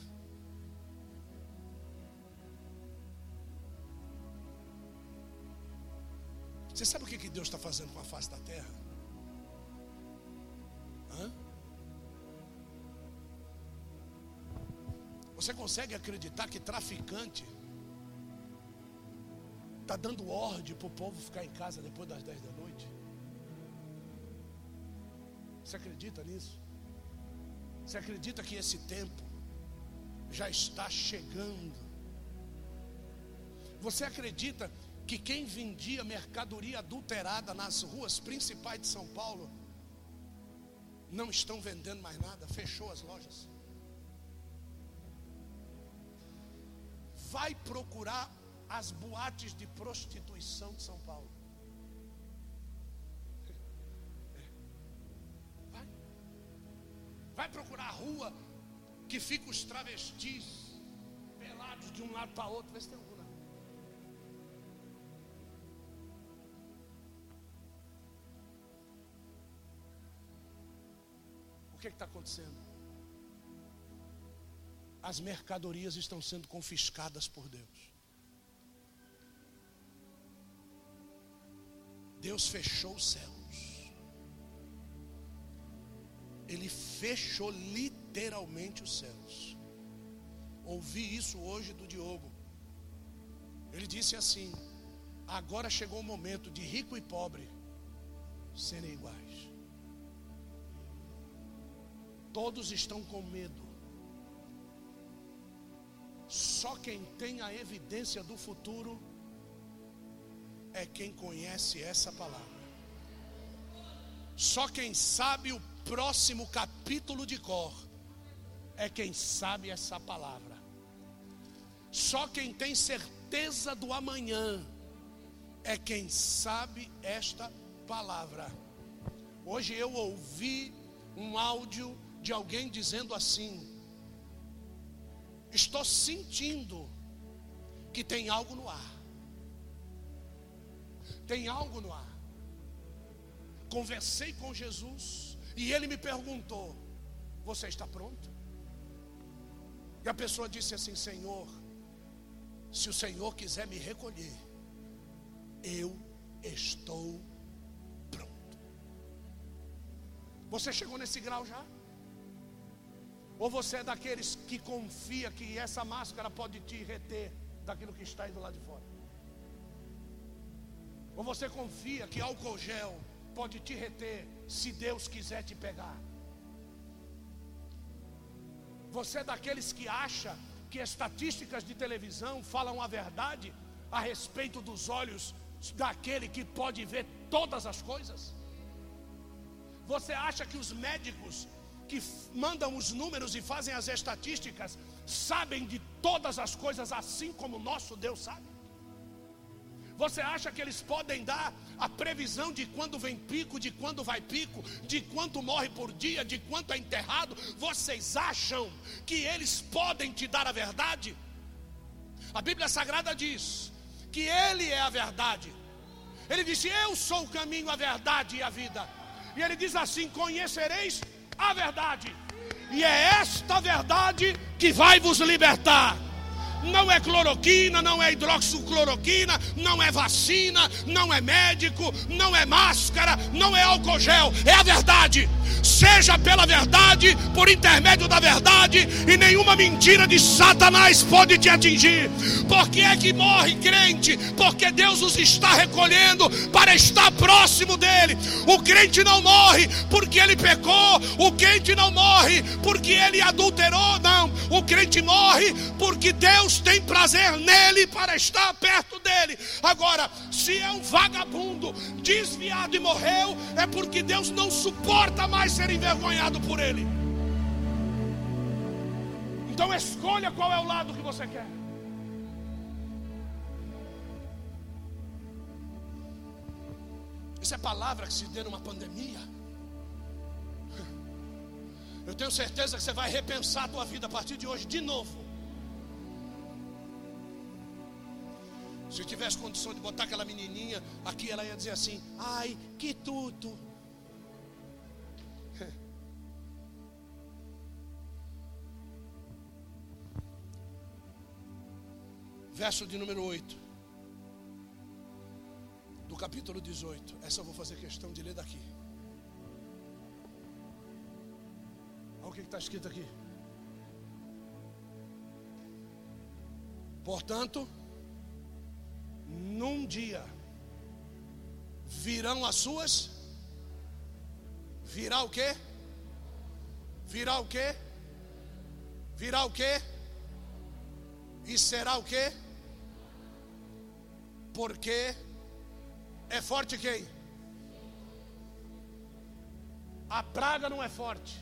Você sabe o que, Deus está fazendo com a face da terra? Você consegue acreditar que traficante está dando ordem para o povo ficar em casa depois das 10 da noite? Você acredita nisso? Você acredita que esse tempo já está chegando? Você acredita que quem vendia mercadoria adulterada nas ruas principais de São Paulo não estão vendendo mais nada, fechou as lojas. Vai procurar as boates de prostituição de São Paulo. Vai. Vai procurar a rua que fica os travestis pelados de um lado para outro, vê se tem algum. O que está acontecendo? As mercadorias estão sendo confiscadas por Deus. Deus fechou os céus. Ele fechou literalmente os céus. Ouvi isso hoje do Diogo. Ele disse assim: agora chegou o momento de rico e pobre serem iguais. Todos estão com medo. Só quem tem a evidência do futuro é quem conhece essa palavra. Só quem sabe o próximo capítulo de cor é quem sabe essa palavra. Só quem tem certeza do amanhã é quem sabe esta palavra. Hoje eu ouvi um áudio de alguém dizendo assim: Estou sentindo que tem algo no ar. Tem algo no ar. Conversei com Jesus e ele me perguntou: Você está pronto? E a pessoa disse assim: Senhor, se o Senhor quiser me recolher, eu estou pronto. Você chegou nesse grau já? Ou você é daqueles que confia que essa máscara pode te reter daquilo que está aí do lado de fora? Ou você confia que álcool gel pode te reter se Deus quiser te pegar? Você é daqueles que acha que estatísticas de televisão falam a verdade a respeito dos olhos daquele que pode ver todas as coisas? Você acha que os médicos que mandam os números e fazem as estatísticas sabem de todas as coisas assim como o nosso Deus sabe? Você acha que eles podem dar a previsão de quando vem pico, de quando vai pico, de quanto morre por dia, de quanto é enterrado? Vocês acham que eles podem te dar a verdade? A Bíblia Sagrada diz que Ele é a verdade. Ele disse: Eu sou o caminho, a verdade e a vida. E ele diz assim: Conhecereis a verdade. E é esta verdade que vai vos libertar. Não é cloroquina, não é hidroxicloroquina, não é vacina, não é médico, não é máscara, não é álcool gel, é a verdade. seja pela verdade, por intermédio da verdade, e nenhuma mentira de Satanás pode te atingir. Por que é que morre crente? Porque Deus os está recolhendo para estar próximo dele. O crente não morre porque ele pecou, o crente não morre porque ele adulterou, não. O crente morre porque Deus tem prazer nele para estar perto dele. Agora, se é um vagabundo desviado e morreu, é porque Deus não suporta mais ser envergonhado por ele. Então escolha qual é o lado que você quer. Isso é palavra que se dê numa pandemia. Eu tenho certeza que você vai repensar a tua vida a partir de hoje de novo. Se eu tivesse condição de botar aquela menininha aqui, ela ia dizer assim: ai, que tudo. Verso de número 8, do capítulo 18. Essa eu vou fazer questão de ler daqui. Olha o que está escrito aqui. Portanto, num dia virão as suas virá o quê? Virá o quê? Virá o quê? E será o quê? Porque é forte quem? A praga não é forte.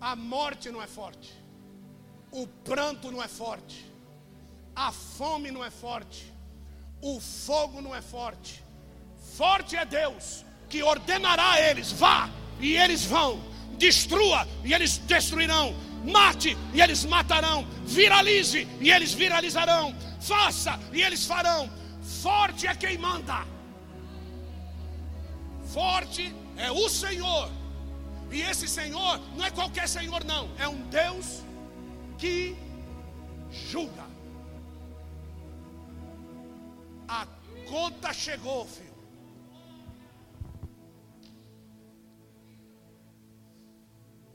A morte não é forte. O pranto não é forte. A fome não é forte o fogo não é forte. Forte é Deus que ordenará a eles: vá e eles vão, destrua e eles destruirão, mate e eles matarão, viralize e eles viralizarão, faça e eles farão. Forte é quem manda. Forte é o Senhor. E esse Senhor não é qualquer Senhor, não. É um Deus que julga. A conta chegou, filho.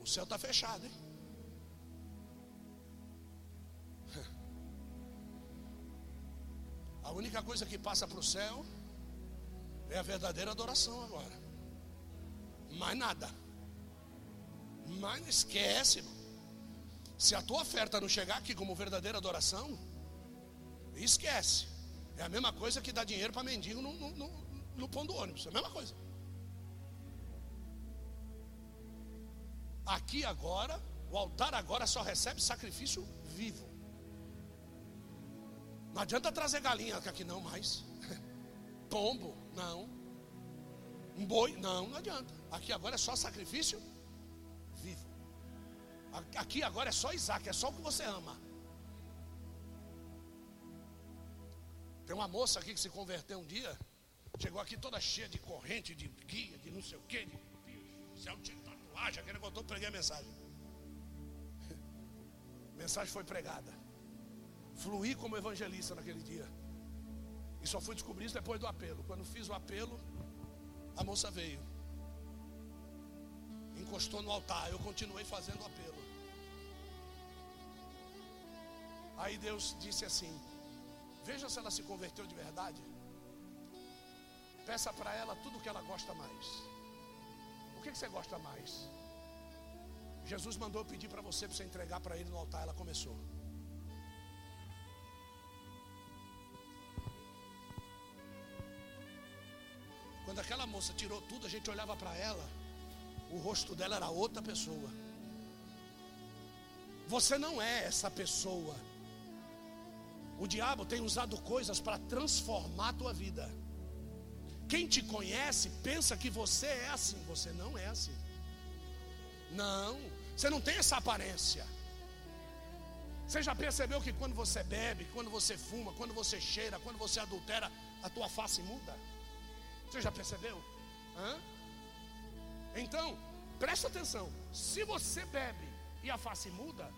O céu está fechado, hein? A única coisa que passa para o céu é a verdadeira adoração agora. Mais nada. Mas esquece, irmão. Se a tua oferta não chegar aqui como verdadeira adoração, esquece. É a mesma coisa que dar dinheiro para mendigo no, no, no, no pão do ônibus. É a mesma coisa. Aqui agora, o altar agora só recebe sacrifício vivo. Não adianta trazer galinha aqui não mais. Pombo, não. Um boi, não, não adianta. Aqui agora é só sacrifício vivo. Aqui agora é só Isaac, é só o que você ama. Tem uma moça aqui que se converteu um dia, chegou aqui toda cheia de corrente, de guia, de não sei o quê, de céu de tatuagem, aquele negócio todo, preguei a mensagem. A mensagem foi pregada. Fluí como evangelista naquele dia. E só fui descobrir isso depois do apelo. Quando fiz o apelo, a moça veio. Encostou no altar. Eu continuei fazendo o apelo. Aí Deus disse assim: Veja se ela se converteu de verdade. Peça para ela tudo o que ela gosta mais. O que, que você gosta mais? Jesus mandou pedir para você para você entregar para ele no altar. Ela começou. Quando aquela moça tirou tudo, a gente olhava para ela, o rosto dela era outra pessoa. Você não é essa pessoa. O diabo tem usado coisas para transformar a tua vida. Quem te conhece pensa que você é assim, você não é assim. Não, você não tem essa aparência. Você já percebeu que quando você bebe, quando você fuma, quando você cheira, quando você adultera, a tua face muda? Você já percebeu? Hã? Então, presta atenção: se você bebe e a face muda,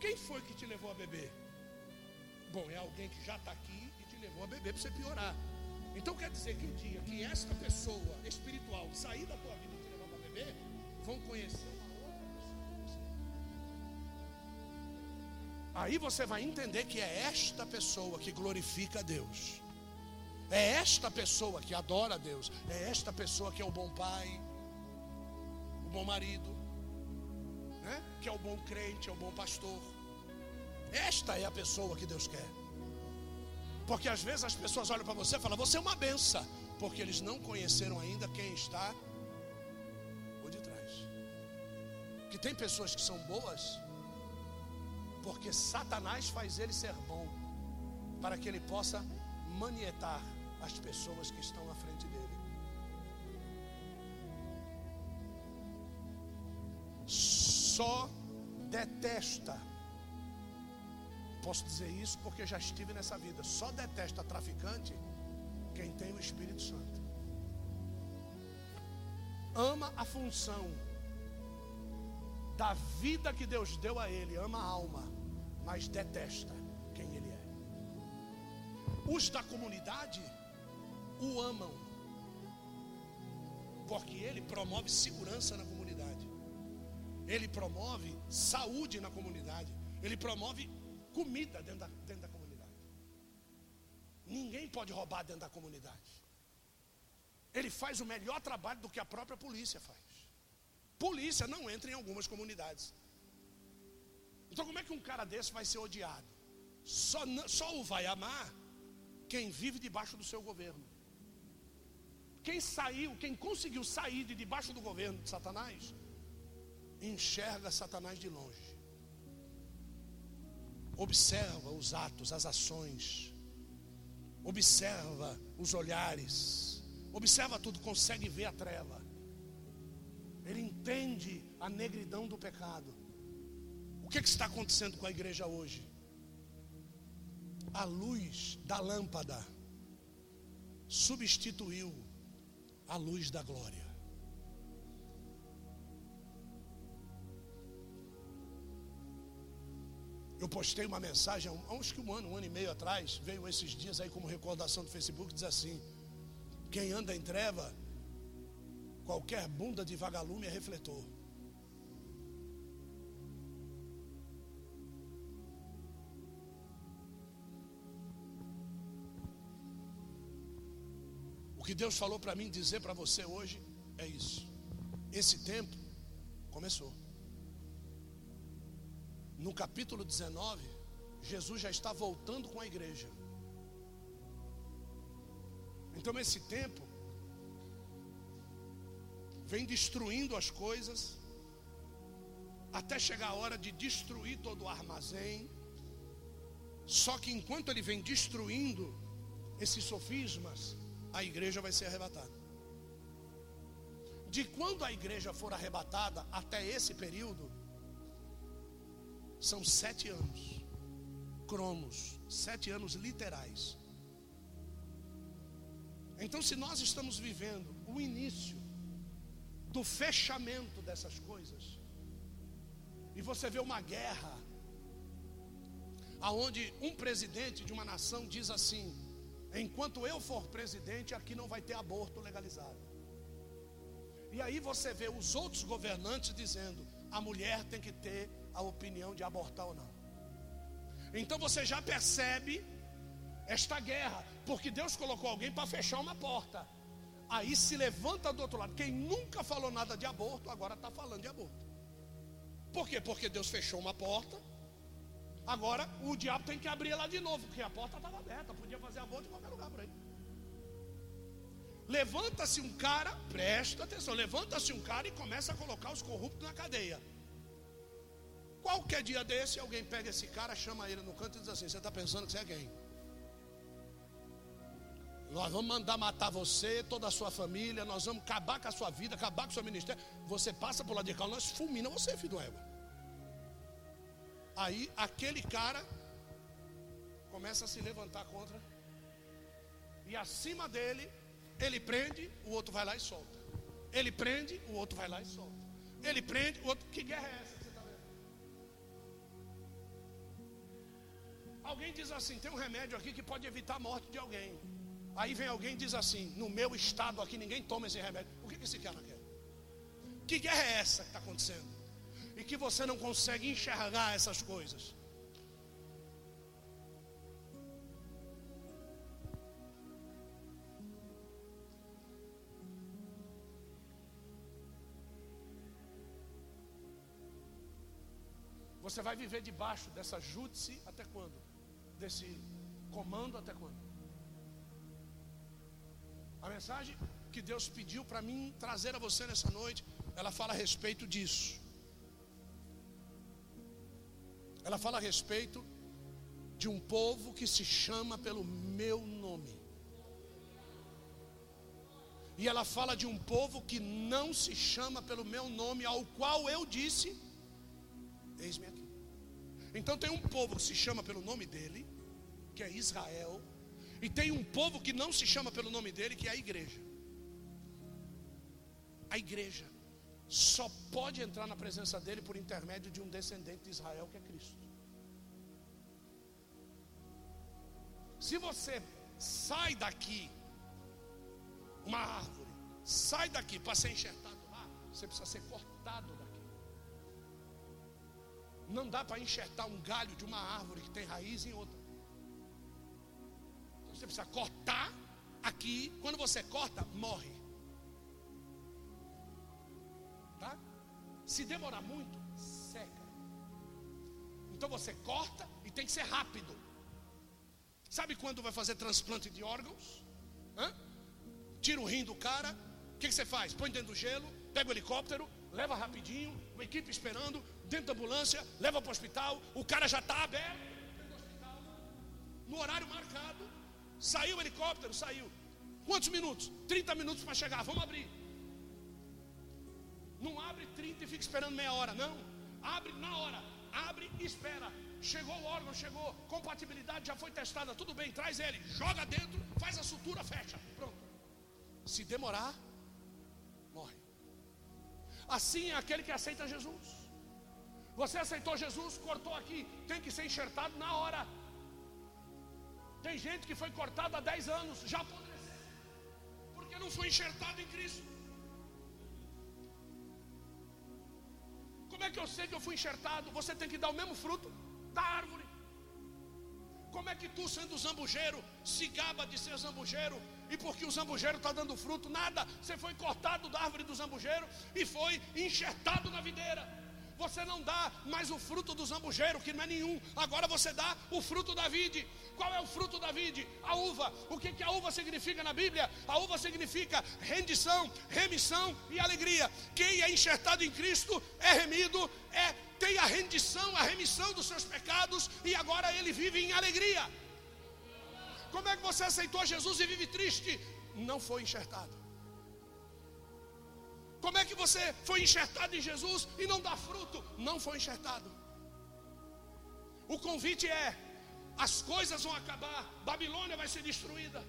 quem foi que te levou a beber? Bom, é alguém que já está aqui e te levou a beber para você piorar. Então quer dizer que o dia que esta pessoa espiritual sair da tua vida e te levar para beber, vão conhecer uma outra pessoa. Aí você vai entender que é esta pessoa que glorifica a Deus. É esta pessoa que adora a Deus. É esta pessoa que é o bom pai, o bom marido, né? que é o bom crente, é o bom pastor. Esta é a pessoa que Deus quer. Porque às vezes as pessoas olham para você e falam: Você é uma benção. Porque eles não conheceram ainda quem está por detrás. Que tem pessoas que são boas, porque Satanás faz ele ser bom, para que ele possa manietar as pessoas que estão à frente dele. Só detesta. Posso dizer isso porque já estive nessa vida. Só detesta traficante quem tem o Espírito Santo. Ama a função da vida que Deus deu a ele, ama a alma, mas detesta quem ele é. Os da comunidade o amam, porque ele promove segurança na comunidade, ele promove saúde na comunidade, ele promove comida dentro da, dentro da comunidade. Ninguém pode roubar dentro da comunidade. Ele faz o melhor trabalho do que a própria polícia faz. Polícia não entra em algumas comunidades. Então, como é que um cara desse vai ser odiado? Só, só o vai amar quem vive debaixo do seu governo. Quem saiu, quem conseguiu sair de debaixo do governo de Satanás, enxerga Satanás de longe. Observa os atos, as ações, observa os olhares, observa tudo, consegue ver a treva. Ele entende a negridão do pecado. O que, é que está acontecendo com a igreja hoje? A luz da lâmpada substituiu a luz da glória. Eu postei uma mensagem há uns que um ano, um ano e meio atrás, veio esses dias aí como recordação do Facebook, diz assim: quem anda em treva Qualquer bunda de vagalume é refletor. O que Deus falou para mim dizer para você hoje é isso. Esse tempo começou. No capítulo 19, Jesus já está voltando com a igreja. Então, esse tempo vem destruindo as coisas, até chegar a hora de destruir todo o armazém. Só que enquanto ele vem destruindo esses sofismas, a igreja vai ser arrebatada. De quando a igreja for arrebatada até esse período, são sete anos, cromos, sete anos literais. Então, se nós estamos vivendo o início do fechamento dessas coisas. E você vê uma guerra aonde um presidente de uma nação diz assim: enquanto eu for presidente, aqui não vai ter aborto legalizado. E aí você vê os outros governantes dizendo: a mulher tem que ter a opinião de abortar ou não. Então você já percebe esta guerra, porque Deus colocou alguém para fechar uma porta. Aí se levanta do outro lado. Quem nunca falou nada de aborto, agora está falando de aborto. Por quê? Porque Deus fechou uma porta. Agora o diabo tem que abrir ela de novo, porque a porta estava aberta. Podia fazer aborto em qualquer lugar por aí. Levanta-se um cara, presta atenção, levanta-se um cara e começa a colocar os corruptos na cadeia. Qualquer dia desse, alguém pega esse cara, chama ele no canto e diz assim: Você está pensando que você é quem? Nós vamos mandar matar você, toda a sua família, nós vamos acabar com a sua vida, acabar com o seu ministério. Você passa por lá de cá, nós fulmina você, filho do égua. Aí aquele cara começa a se levantar contra. E acima dele, ele prende, o outro vai lá e solta. Ele prende, o outro vai lá e solta. Ele prende, o outro. Que guerra é essa Alguém diz assim: tem um remédio aqui que pode evitar a morte de alguém. Aí vem alguém e diz assim: no meu estado aqui ninguém toma esse remédio. O que esse cara quer? Que guerra é essa que está acontecendo? E que você não consegue enxergar essas coisas. Você vai viver debaixo dessa júdice até quando? Desse comando até quando? A mensagem que Deus pediu para mim trazer a você nessa noite, ela fala a respeito disso. Ela fala a respeito de um povo que se chama pelo meu nome. E ela fala de um povo que não se chama pelo meu nome, ao qual eu disse: Eis-me aqui. Então tem um povo que se chama pelo nome dele, que é Israel, e tem um povo que não se chama pelo nome dele, que é a igreja. A igreja só pode entrar na presença dele por intermédio de um descendente de Israel, que é Cristo. Se você sai daqui, uma árvore, sai daqui para ser enxertado lá, você precisa ser cortado. Não dá para enxertar um galho de uma árvore que tem raiz em outra. Você precisa cortar aqui. Quando você corta, morre. Tá? Se demorar muito, seca. Então você corta e tem que ser rápido. Sabe quando vai fazer transplante de órgãos? Hã? Tira o rim do cara. O que, que você faz? Põe dentro do gelo, pega o helicóptero, leva rapidinho, uma equipe esperando, dentro da ambulância, leva para o hospital. O cara já está aberto no horário marcado. Saiu o helicóptero, saiu. Quantos minutos? 30 minutos para chegar. Vamos abrir. Não abre 30 e fica esperando meia hora, não. Abre na hora. Abre e espera. Chegou o órgão, chegou, compatibilidade já foi testada, tudo bem, traz ele, joga dentro, faz a sutura, fecha, pronto. Se demorar, morre. Assim é aquele que aceita Jesus. Você aceitou Jesus, cortou aqui, tem que ser enxertado na hora. Tem gente que foi cortada há 10 anos, já apodreceu, porque não foi enxertado em Cristo. Como é que eu sei que eu fui enxertado? Você tem que dar o mesmo fruto da árvore. Como é que tu, sendo zambujeiro, se gaba de ser zambujeiro? E porque o zambujeiro está dando fruto, nada. Você foi cortado da árvore do zambujeiro e foi enxertado na videira. Você não dá mais o fruto do zambujeiro, que não é nenhum. Agora você dá o fruto da vide. Qual é o fruto da vide? A uva. O que, que a uva significa na Bíblia? A uva significa rendição, remissão e alegria. Quem é enxertado em Cristo é remido, é tem a rendição, a remissão dos seus pecados e agora ele vive em alegria. Como é que você aceitou Jesus e vive triste? Não foi enxertado. Como é que você foi enxertado em Jesus e não dá fruto? Não foi enxertado. O convite é: as coisas vão acabar, Babilônia vai ser destruída.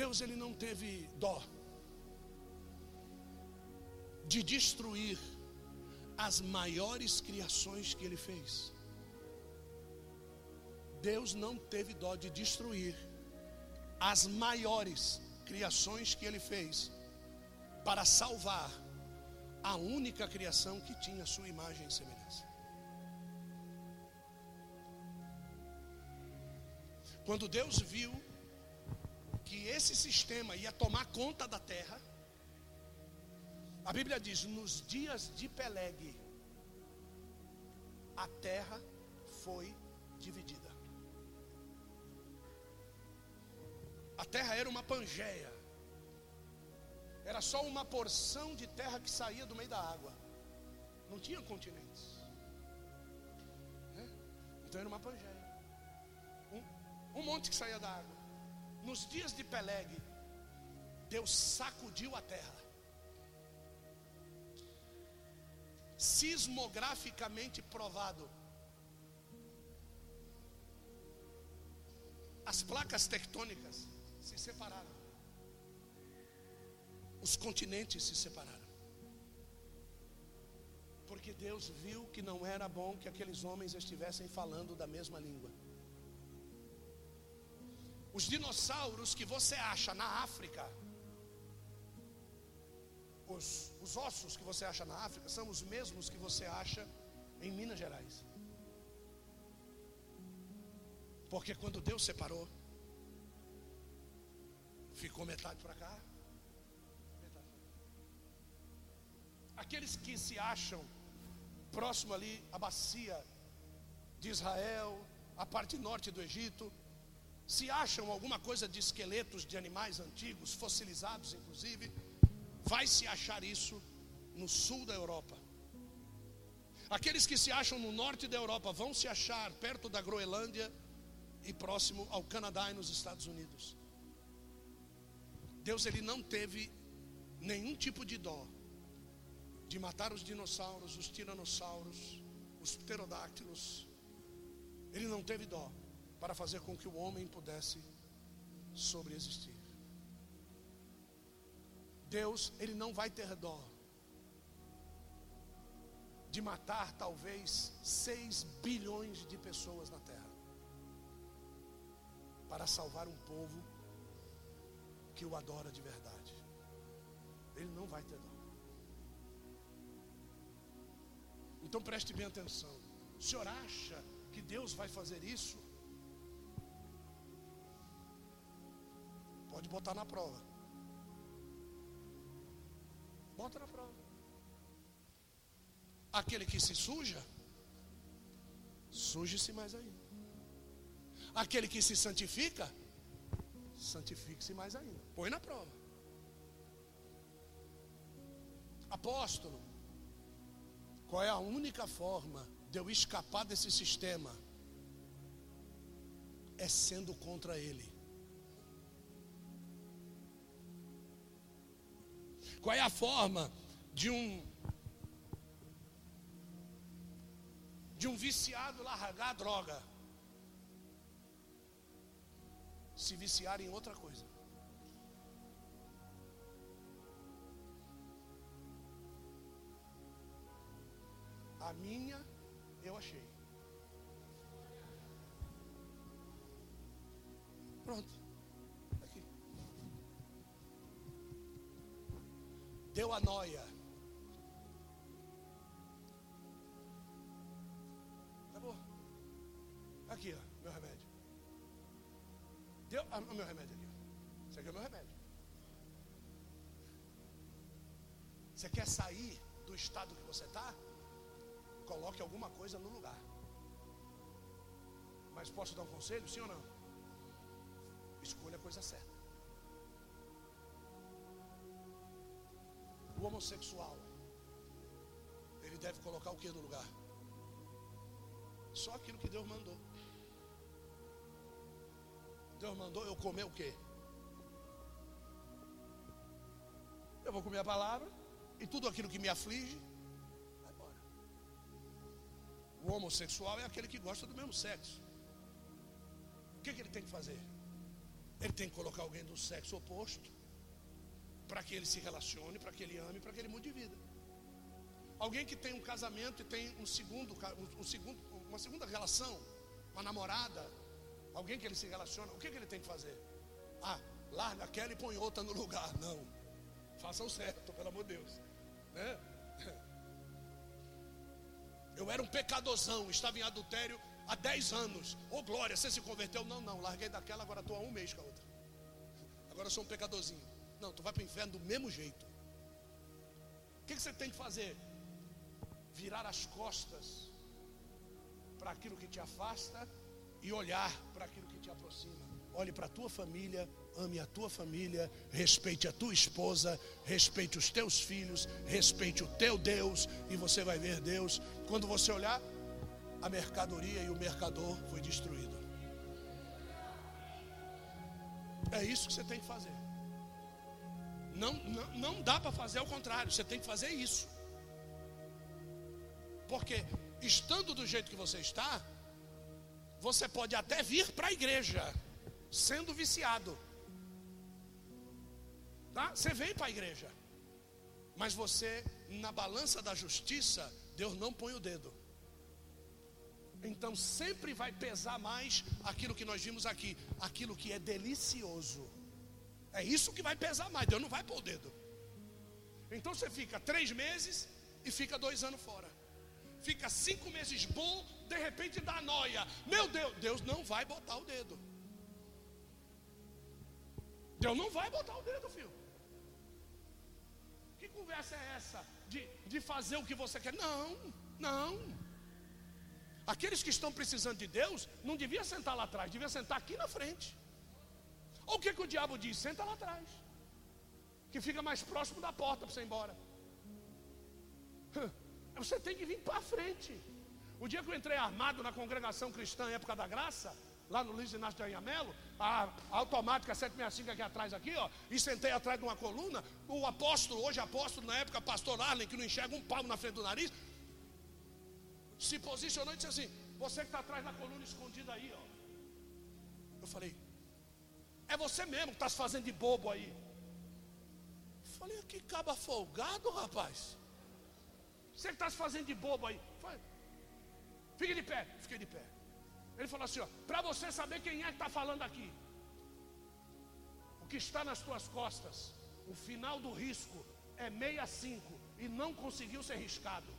Deus ele não teve dó de destruir as maiores criações que ele fez. Deus não teve dó de destruir as maiores criações que ele fez para salvar a única criação que tinha sua imagem e semelhança. Quando Deus viu que esse sistema ia tomar conta da terra, a Bíblia diz: nos dias de Peleg, a terra foi dividida. A terra era uma pangeia, era só uma porção de terra que saía do meio da água, não tinha continentes. Né? Então era uma pangeia, um, um monte que saía da água. Nos dias de Peleg, Deus sacudiu a terra. Sismograficamente provado. As placas tectônicas se separaram. Os continentes se separaram. Porque Deus viu que não era bom que aqueles homens estivessem falando da mesma língua. Os dinossauros que você acha na África, os, os ossos que você acha na África, são os mesmos que você acha em Minas Gerais. Porque quando Deus separou, ficou metade para cá. Metade. Aqueles que se acham próximo ali a bacia de Israel, a parte norte do Egito, se acham alguma coisa de esqueletos de animais antigos, fossilizados inclusive, vai se achar isso no sul da Europa. Aqueles que se acham no norte da Europa vão se achar perto da Groenlândia e próximo ao Canadá e nos Estados Unidos. Deus ele não teve nenhum tipo de dó de matar os dinossauros, os tiranossauros, os pterodáctilos. Ele não teve dó para fazer com que o homem pudesse sobreexistir. Deus, ele não vai ter dó de matar talvez 6 bilhões de pessoas na terra para salvar um povo que o adora de verdade. Ele não vai ter dó. Então preste bem atenção. O senhor acha que Deus vai fazer isso? Pode botar na prova. Bota na prova. Aquele que se suja, suje-se mais ainda. Aquele que se santifica, santifique-se mais ainda. Põe na prova. Apóstolo, qual é a única forma de eu escapar desse sistema? É sendo contra ele. Qual é a forma de um de um viciado largar a droga? Se viciar em outra coisa. A minha eu achei. Pronto. Aqui. Deu a noia. Acabou. Aqui, ó, meu remédio. Deu o meu remédio aqui. Isso aqui é o meu remédio. Você quer sair do estado que você está? Coloque alguma coisa no lugar. Mas posso dar um conselho, sim ou não? Escolha a coisa certa. O homossexual, ele deve colocar o que no lugar? Só aquilo que Deus mandou. Deus mandou eu comer o quê? Eu vou comer a palavra e tudo aquilo que me aflige o homossexual é aquele que gosta do mesmo sexo. O que, que ele tem que fazer? Ele tem que colocar alguém do sexo oposto para que ele se relacione, para que ele ame, para que ele mude de vida. Alguém que tem um casamento e tem um segundo, um segundo, uma segunda relação, uma namorada, alguém que ele se relaciona, o que, que ele tem que fazer? Ah, larga aquela e põe outra no lugar. Não. Faça o certo, pelo amor de Deus. Né? Eu era um pecadorzão, estava em adultério há 10 anos. Ô oh, glória, você se converteu? Não, não, larguei daquela, agora estou há um mês com a outra. Agora sou um pecadorzinho. Não, tu vai para o inferno do mesmo jeito. O que, que você tem que fazer? Virar as costas para aquilo que te afasta e olhar para aquilo que te aproxima. Olhe para a tua família, ame a tua família, respeite a tua esposa, respeite os teus filhos, respeite o teu Deus, e você vai ver Deus. Quando você olhar, a mercadoria e o mercador foi destruído. É isso que você tem que fazer. Não, não, não dá para fazer ao contrário, você tem que fazer isso. Porque estando do jeito que você está, você pode até vir para a igreja sendo viciado. Tá? Você vem para a igreja. Mas você, na balança da justiça, Deus não põe o dedo. Então sempre vai pesar mais aquilo que nós vimos aqui, aquilo que é delicioso. É isso que vai pesar mais. Deus não vai pôr o dedo. Então você fica três meses e fica dois anos fora. Fica cinco meses bom, de repente dá noia. Meu Deus, Deus não vai botar o dedo. Deus não vai botar o dedo, filho. Conversa é essa de, de fazer o que você quer? Não, não. Aqueles que estão precisando de Deus não devia sentar lá atrás, devia sentar aqui na frente. Ou o que, que o diabo diz? Senta lá atrás. Que fica mais próximo da porta para você ir embora. Você tem que vir para frente. O dia que eu entrei armado na congregação cristã época da graça, lá no Luiz Inácio de Anhamelo, a automática 765 aqui atrás, aqui, ó, e sentei atrás de uma coluna, o apóstolo, hoje apóstolo, na época pastor Arlen, que não enxerga um palmo na frente do nariz, se posicionou e disse assim: Você que está atrás da coluna escondida aí, ó. Eu falei: É você mesmo que está se fazendo de bobo aí. Eu falei: Que caba folgado, rapaz. Você que está se fazendo de bobo aí. Fique de pé. Fiquei de pé. Ele falou assim: ó, para você saber quem é que está falando aqui. O que está nas tuas costas, o final do risco é 65 e não conseguiu ser riscado.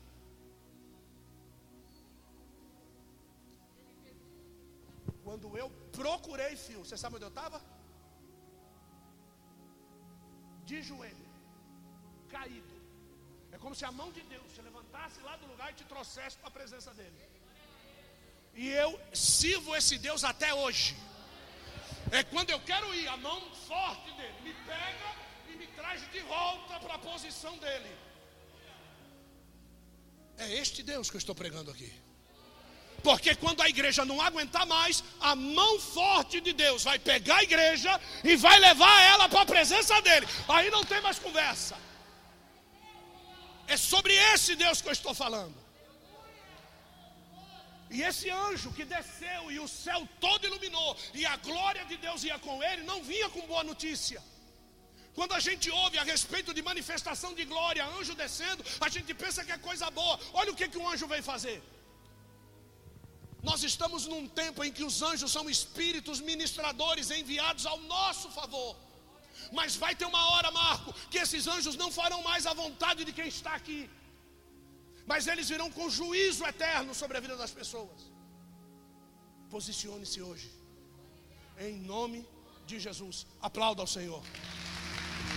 Quando eu procurei fio, você sabe onde eu estava? De joelho, caído. É como se a mão de Deus se levantasse lá do lugar e te trouxesse para a presença dele. E eu sirvo esse Deus até hoje. É quando eu quero ir, a mão forte dele me pega e me traz de volta para a posição dele. É este Deus que eu estou pregando aqui. Porque quando a igreja não aguentar mais, a mão forte de Deus vai pegar a igreja e vai levar ela para a presença dele. Aí não tem mais conversa. É sobre esse Deus que eu estou falando. E esse anjo que desceu e o céu todo iluminou, e a glória de Deus ia com ele, não vinha com boa notícia. Quando a gente ouve a respeito de manifestação de glória, anjo descendo, a gente pensa que é coisa boa. Olha o que, que o anjo veio fazer. Nós estamos num tempo em que os anjos são espíritos ministradores enviados ao nosso favor. Mas vai ter uma hora, Marco, que esses anjos não farão mais a vontade de quem está aqui. Mas eles virão com juízo eterno sobre a vida das pessoas. Posicione-se hoje. Em nome de Jesus. Aplauda ao Senhor.